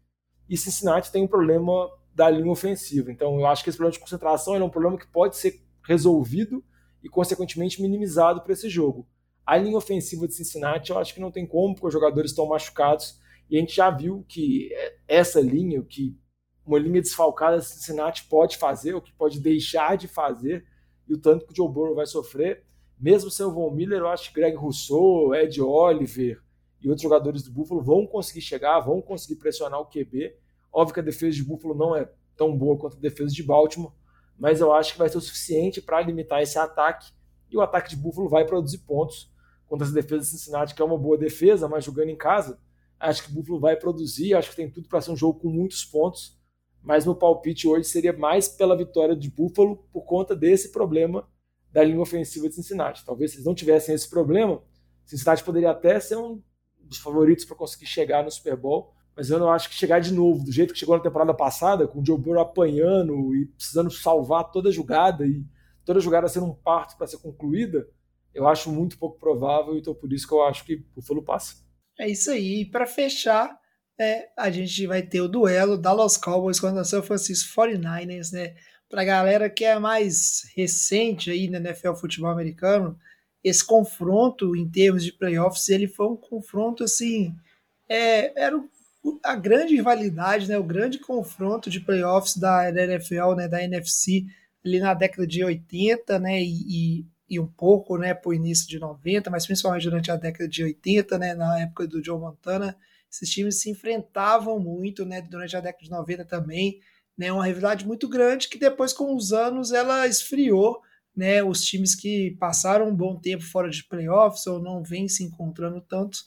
E Cincinnati tem um problema da linha ofensiva. Então eu acho que esse problema de concentração é um problema que pode ser resolvido e, consequentemente, minimizado para esse jogo. A linha ofensiva de Cincinnati eu acho que não tem como, porque os jogadores estão machucados. E a gente já viu que essa linha, que uma linha desfalcada de Cincinnati pode fazer, o que pode deixar de fazer, e o tanto que o Joe Burrow vai sofrer. Mesmo sem o Von Miller, eu acho que Greg Rousseau, Ed Oliver e outros jogadores do Buffalo vão conseguir chegar, vão conseguir pressionar o QB. Óbvio que a defesa de Buffalo não é tão boa quanto a defesa de Baltimore, mas eu acho que vai ser o suficiente para limitar esse ataque. E o ataque de Buffalo vai produzir pontos contra essa defesa de Cincinnati, que é uma boa defesa, mas jogando em casa, Acho que o Buffalo vai produzir, acho que tem tudo para ser um jogo com muitos pontos, mas meu palpite hoje seria mais pela vitória de Buffalo por conta desse problema da linha ofensiva de Cincinnati. Talvez se eles não tivessem esse problema, Cincinnati poderia até ser um dos favoritos para conseguir chegar no Super Bowl, mas eu não acho que chegar de novo, do jeito que chegou na temporada passada, com o Joe Burrow apanhando e precisando salvar toda jogada e toda jogada sendo um parto para ser concluída, eu acho muito pouco provável, então por isso que eu acho que o Buffalo passa. É isso aí. Para fechar, é, a gente vai ter o duelo Dallas Cowboys contra o San Francisco 49ers, né? Para a galera que é mais recente aí na NFL futebol americano, esse confronto em termos de playoffs, ele foi um confronto assim, é, era a grande rivalidade, né, o grande confronto de playoffs da, da NFL, né, da NFC, ali na década de 80, né, e, e, e um pouco, né, para o início de 90, mas principalmente durante a década de 80, né, na época do Joe Montana, esses times se enfrentavam muito, né, durante a década de 90 também, né, uma rivalidade muito grande que depois com os anos ela esfriou, né, os times que passaram um bom tempo fora de playoffs ou não vêm se encontrando tanto,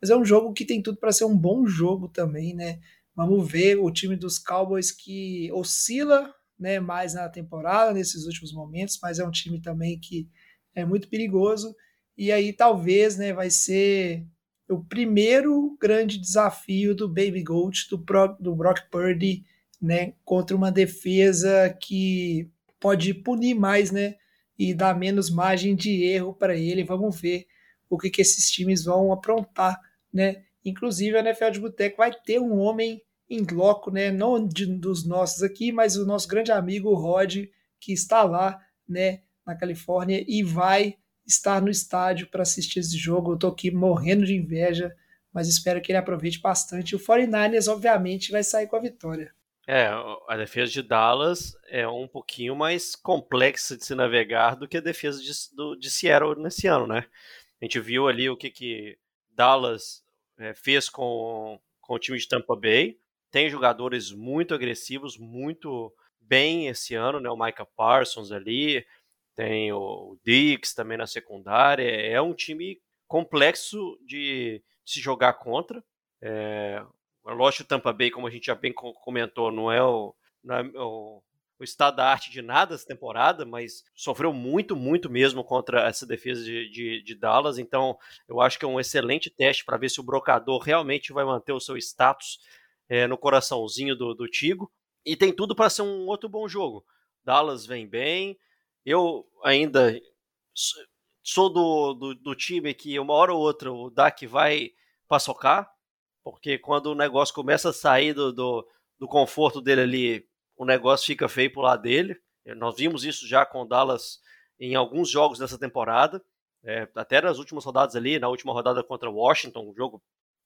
mas é um jogo que tem tudo para ser um bom jogo também, né? Vamos ver o time dos Cowboys que oscila, né, mais na temporada nesses últimos momentos, mas é um time também que é muito perigoso e aí talvez, né, vai ser o primeiro grande desafio do Baby Goat, do, Pro, do Brock Purdy, né, contra uma defesa que pode punir mais, né, e dar menos margem de erro para ele. Vamos ver o que, que esses times vão aprontar, né? Inclusive a NFL de Boteco vai ter um homem em loco, né? Não de, dos nossos aqui, mas o nosso grande amigo Rod, que está lá, né, na Califórnia e vai estar no estádio para assistir esse jogo. Eu tô aqui morrendo de inveja, mas espero que ele aproveite bastante. O 49ers, obviamente, vai sair com a vitória. É, a defesa de Dallas é um pouquinho mais complexa de se navegar do que a defesa de, do, de Seattle nesse ano, né? A gente viu ali o que, que Dallas é, fez com, com o time de Tampa Bay. Tem jogadores muito agressivos, muito bem esse ano, né? O Micah Parsons ali, tem o Dix também na secundária. É um time complexo de, de se jogar contra. É, Lógico, o Tampa Bay, como a gente já bem comentou, não é o, não é o, o estado da arte de nada essa temporada, mas sofreu muito, muito mesmo contra essa defesa de, de, de Dallas. Então, eu acho que é um excelente teste para ver se o brocador realmente vai manter o seu status é, no coraçãozinho do, do Tigo. E tem tudo para ser um outro bom jogo. Dallas vem bem. Eu ainda sou do, do, do time que uma hora ou outra o Dak vai paçocar porque quando o negócio começa a sair do, do, do conforto dele ali, o negócio fica feio pro lado dele. É, nós vimos isso já com o Dallas em alguns jogos dessa temporada, é, até nas últimas rodadas ali, na última rodada contra Washington, um jogo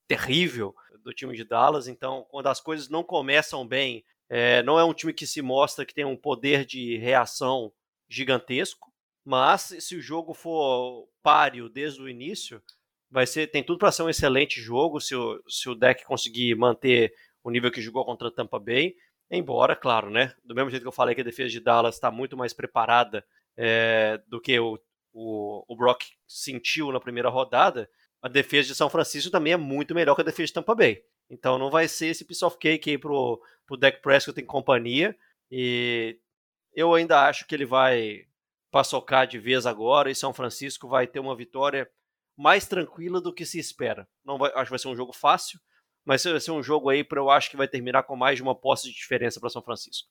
terrível do time de Dallas. Então, quando as coisas não começam bem, é, não é um time que se mostra que tem um poder de reação gigantesco, mas se o jogo for páreo desde o início, vai ser tem tudo para ser um excelente jogo se o, se o deck conseguir manter o nível que jogou contra Tampa Bay. Embora, claro, né? Do mesmo jeito que eu falei que a defesa de Dallas está muito mais preparada é, do que o, o, o Brock sentiu na primeira rodada, a defesa de São Francisco também é muito melhor que a defesa de Tampa Bay. Então não vai ser esse piece of cake aí pro, pro Dak Prescott em companhia. E eu ainda acho que ele vai paçocar de vez agora e São Francisco vai ter uma vitória mais tranquila do que se espera. Não vai, acho que vai ser um jogo fácil, mas vai ser um jogo aí para eu acho que vai terminar com mais de uma posse de diferença para São Francisco.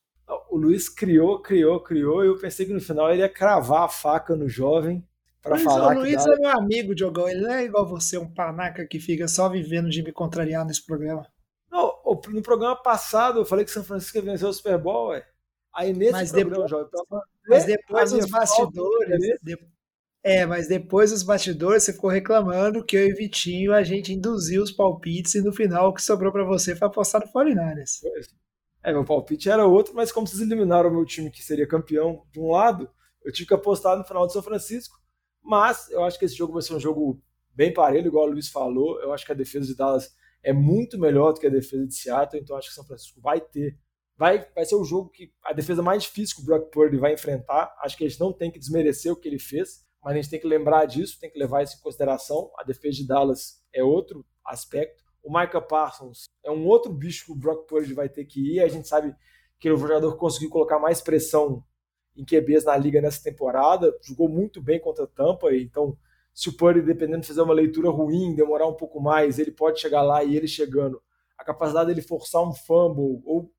O Luiz criou, criou, criou, e eu pensei que no final ele ia cravar a faca no jovem para falar. O Luiz dá... é meu amigo, Diogão. Ele não é igual você, um panaca que fica só vivendo de me contrariar nesse programa. Não, no programa passado eu falei que São Francisco ia vencer o Super Bowl, ué. Aí nesse mas programa, depois, jovem, mas depois os bastidores, é, mas depois dos bastidores você ficou reclamando que eu e Vitinho a gente induziu os palpites e no final o que sobrou para você foi apostar no 49ers. É, meu palpite era outro, mas como vocês eliminaram o meu time que seria campeão de um lado, eu tive que apostar no final de São Francisco. Mas eu acho que esse jogo vai ser um jogo bem parelho, igual o Luiz falou. Eu acho que a defesa de Dallas é muito melhor do que a defesa de Seattle, então acho que São Francisco vai ter. Vai, vai ser o jogo que a defesa mais difícil que o Brock Purdy vai enfrentar. Acho que a gente não tem que desmerecer o que ele fez mas a gente tem que lembrar disso, tem que levar isso em consideração. A defesa de Dallas é outro aspecto. O Micah Parsons é um outro bicho que o Brock Purdy vai ter que ir. A gente sabe que ele é jogador que conseguiu colocar mais pressão em QBs na liga nessa temporada. Jogou muito bem contra a Tampa, então se o Purdy, dependendo de fazer uma leitura ruim, demorar um pouco mais, ele pode chegar lá e ele chegando, a capacidade dele forçar um fumble ou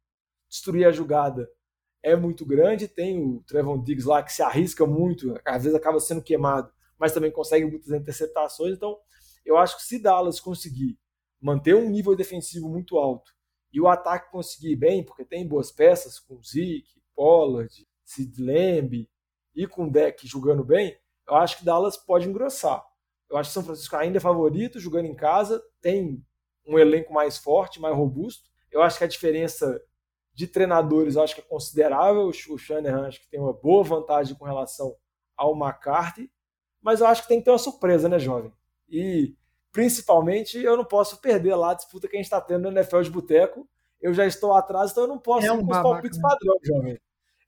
destruir a jogada é muito grande. Tem o Trevon Diggs lá que se arrisca muito, às vezes acaba sendo queimado, mas também consegue muitas interceptações. Então, eu acho que se Dallas conseguir manter um nível defensivo muito alto e o ataque conseguir bem, porque tem boas peças com Zeke, Pollard, Sid Lamb e com o Deck jogando bem, eu acho que Dallas pode engrossar. Eu acho que São Francisco ainda é favorito jogando em casa, tem um elenco mais forte, mais robusto. Eu acho que a diferença de treinadores eu acho que é considerável. O Shanahan acho que tem uma boa vantagem com relação ao McCarthy, mas eu acho que tem que ter uma surpresa, né, jovem? E principalmente eu não posso perder lá a disputa que a gente está tendo no NFL de Boteco. Eu já estou atrás, então eu não posso é um ir com os palpites padrão, jovem.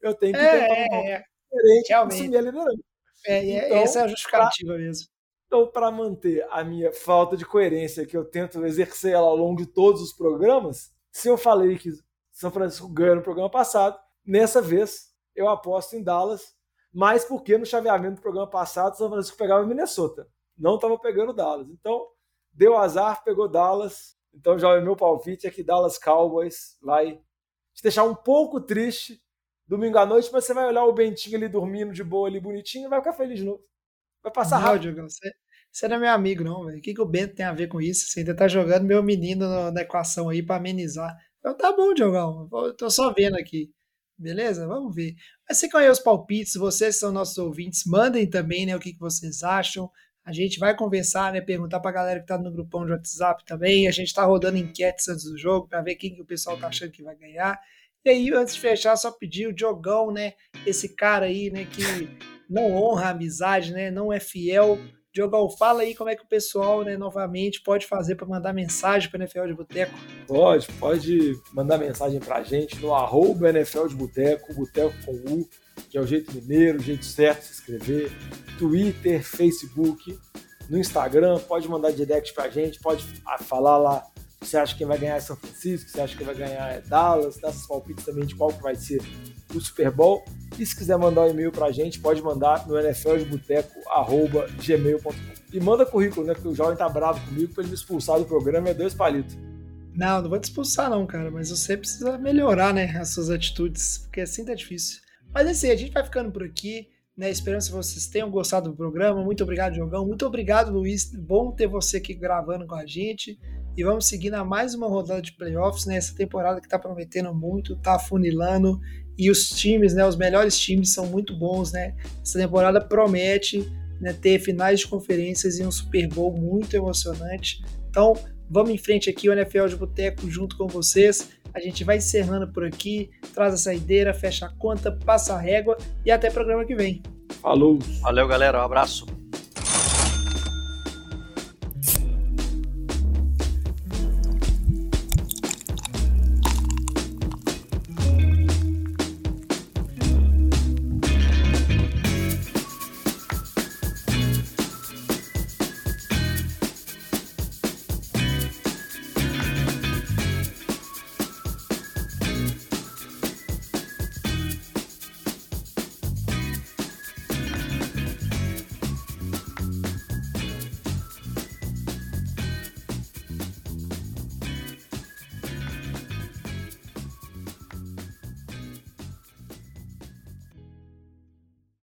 Eu tenho que É, tentar um é, é. diferente Realmente. assumir a liderança. É, é- Então, essa é a justificativa mesmo. Então, para manter a minha falta de coerência, que eu tento exercer ela ao longo de todos os programas, se eu falei que São Francisco ganha no programa passado, nessa vez eu aposto em Dallas, mas porque no chaveamento do programa passado São Francisco pegava Minnesota, não estava pegando Dallas. Então, deu azar, pegou Dallas. Então, já o meu palpite é que Dallas Cowboys vai te deixar um pouco triste domingo à noite, mas você vai olhar o Bentinho ali dormindo de boa ali bonitinho e vai ficar feliz de novo. Vai passar Não, rápido. Diogão, você, você não é meu amigo, não, velho. O que, que o Bento tem a ver com isso? Você ainda tá jogando meu menino na, na equação aí pra amenizar. Então tá bom, Diogão. Eu tô só vendo aqui. Beleza? Vamos ver. Mas você conhece os palpites, vocês são nossos ouvintes, mandem também, né, o que, que vocês acham. A gente vai conversar, né, perguntar pra galera que tá no grupão de WhatsApp também. A gente tá rodando enquetes antes do jogo pra ver quem que o pessoal tá achando que vai ganhar. E aí, antes de fechar, só pedir o Diogão, né, esse cara aí, né, que não honra a amizade, né, não é fiel. Diogão, fala aí como é que o pessoal, né, novamente, pode fazer para mandar mensagem para NFL de Boteco. Pode, pode mandar mensagem pra gente no arroba NFL de Boteco, Boteco com U, que é o jeito mineiro, o jeito certo de se escrever, Twitter, Facebook, no Instagram, pode mandar direct pra gente, pode falar lá você acha que vai ganhar São Francisco, você acha que vai ganhar Dallas, dá seus palpites também de qual que vai ser o Super Bowl. E se quiser mandar um e-mail pra gente, pode mandar no nfldeboteco.gmail.com. E manda currículo, né? Porque o jovem tá bravo comigo pra ele me expulsar do programa, é dois palitos. Não, não vou te expulsar não, cara, mas você precisa melhorar, né, as suas atitudes, porque assim tá difícil. Mas é assim, a gente vai ficando por aqui, né, esperando que vocês tenham gostado do programa. Muito obrigado, Diogão. Muito obrigado, Luiz. Bom ter você aqui gravando com a gente. E vamos seguindo a mais uma rodada de playoffs, né, essa temporada que tá prometendo muito, tá afunilando. E os times, né, os melhores times são muito bons, né. Essa temporada promete né, ter finais de conferências e um Super Bowl muito emocionante. Então, vamos em frente aqui, o NFL de Boteco junto com vocês. A gente vai encerrando por aqui, traz a saideira, fecha a conta, passa a régua e até programa que vem. Falou! Valeu, galera. Um abraço.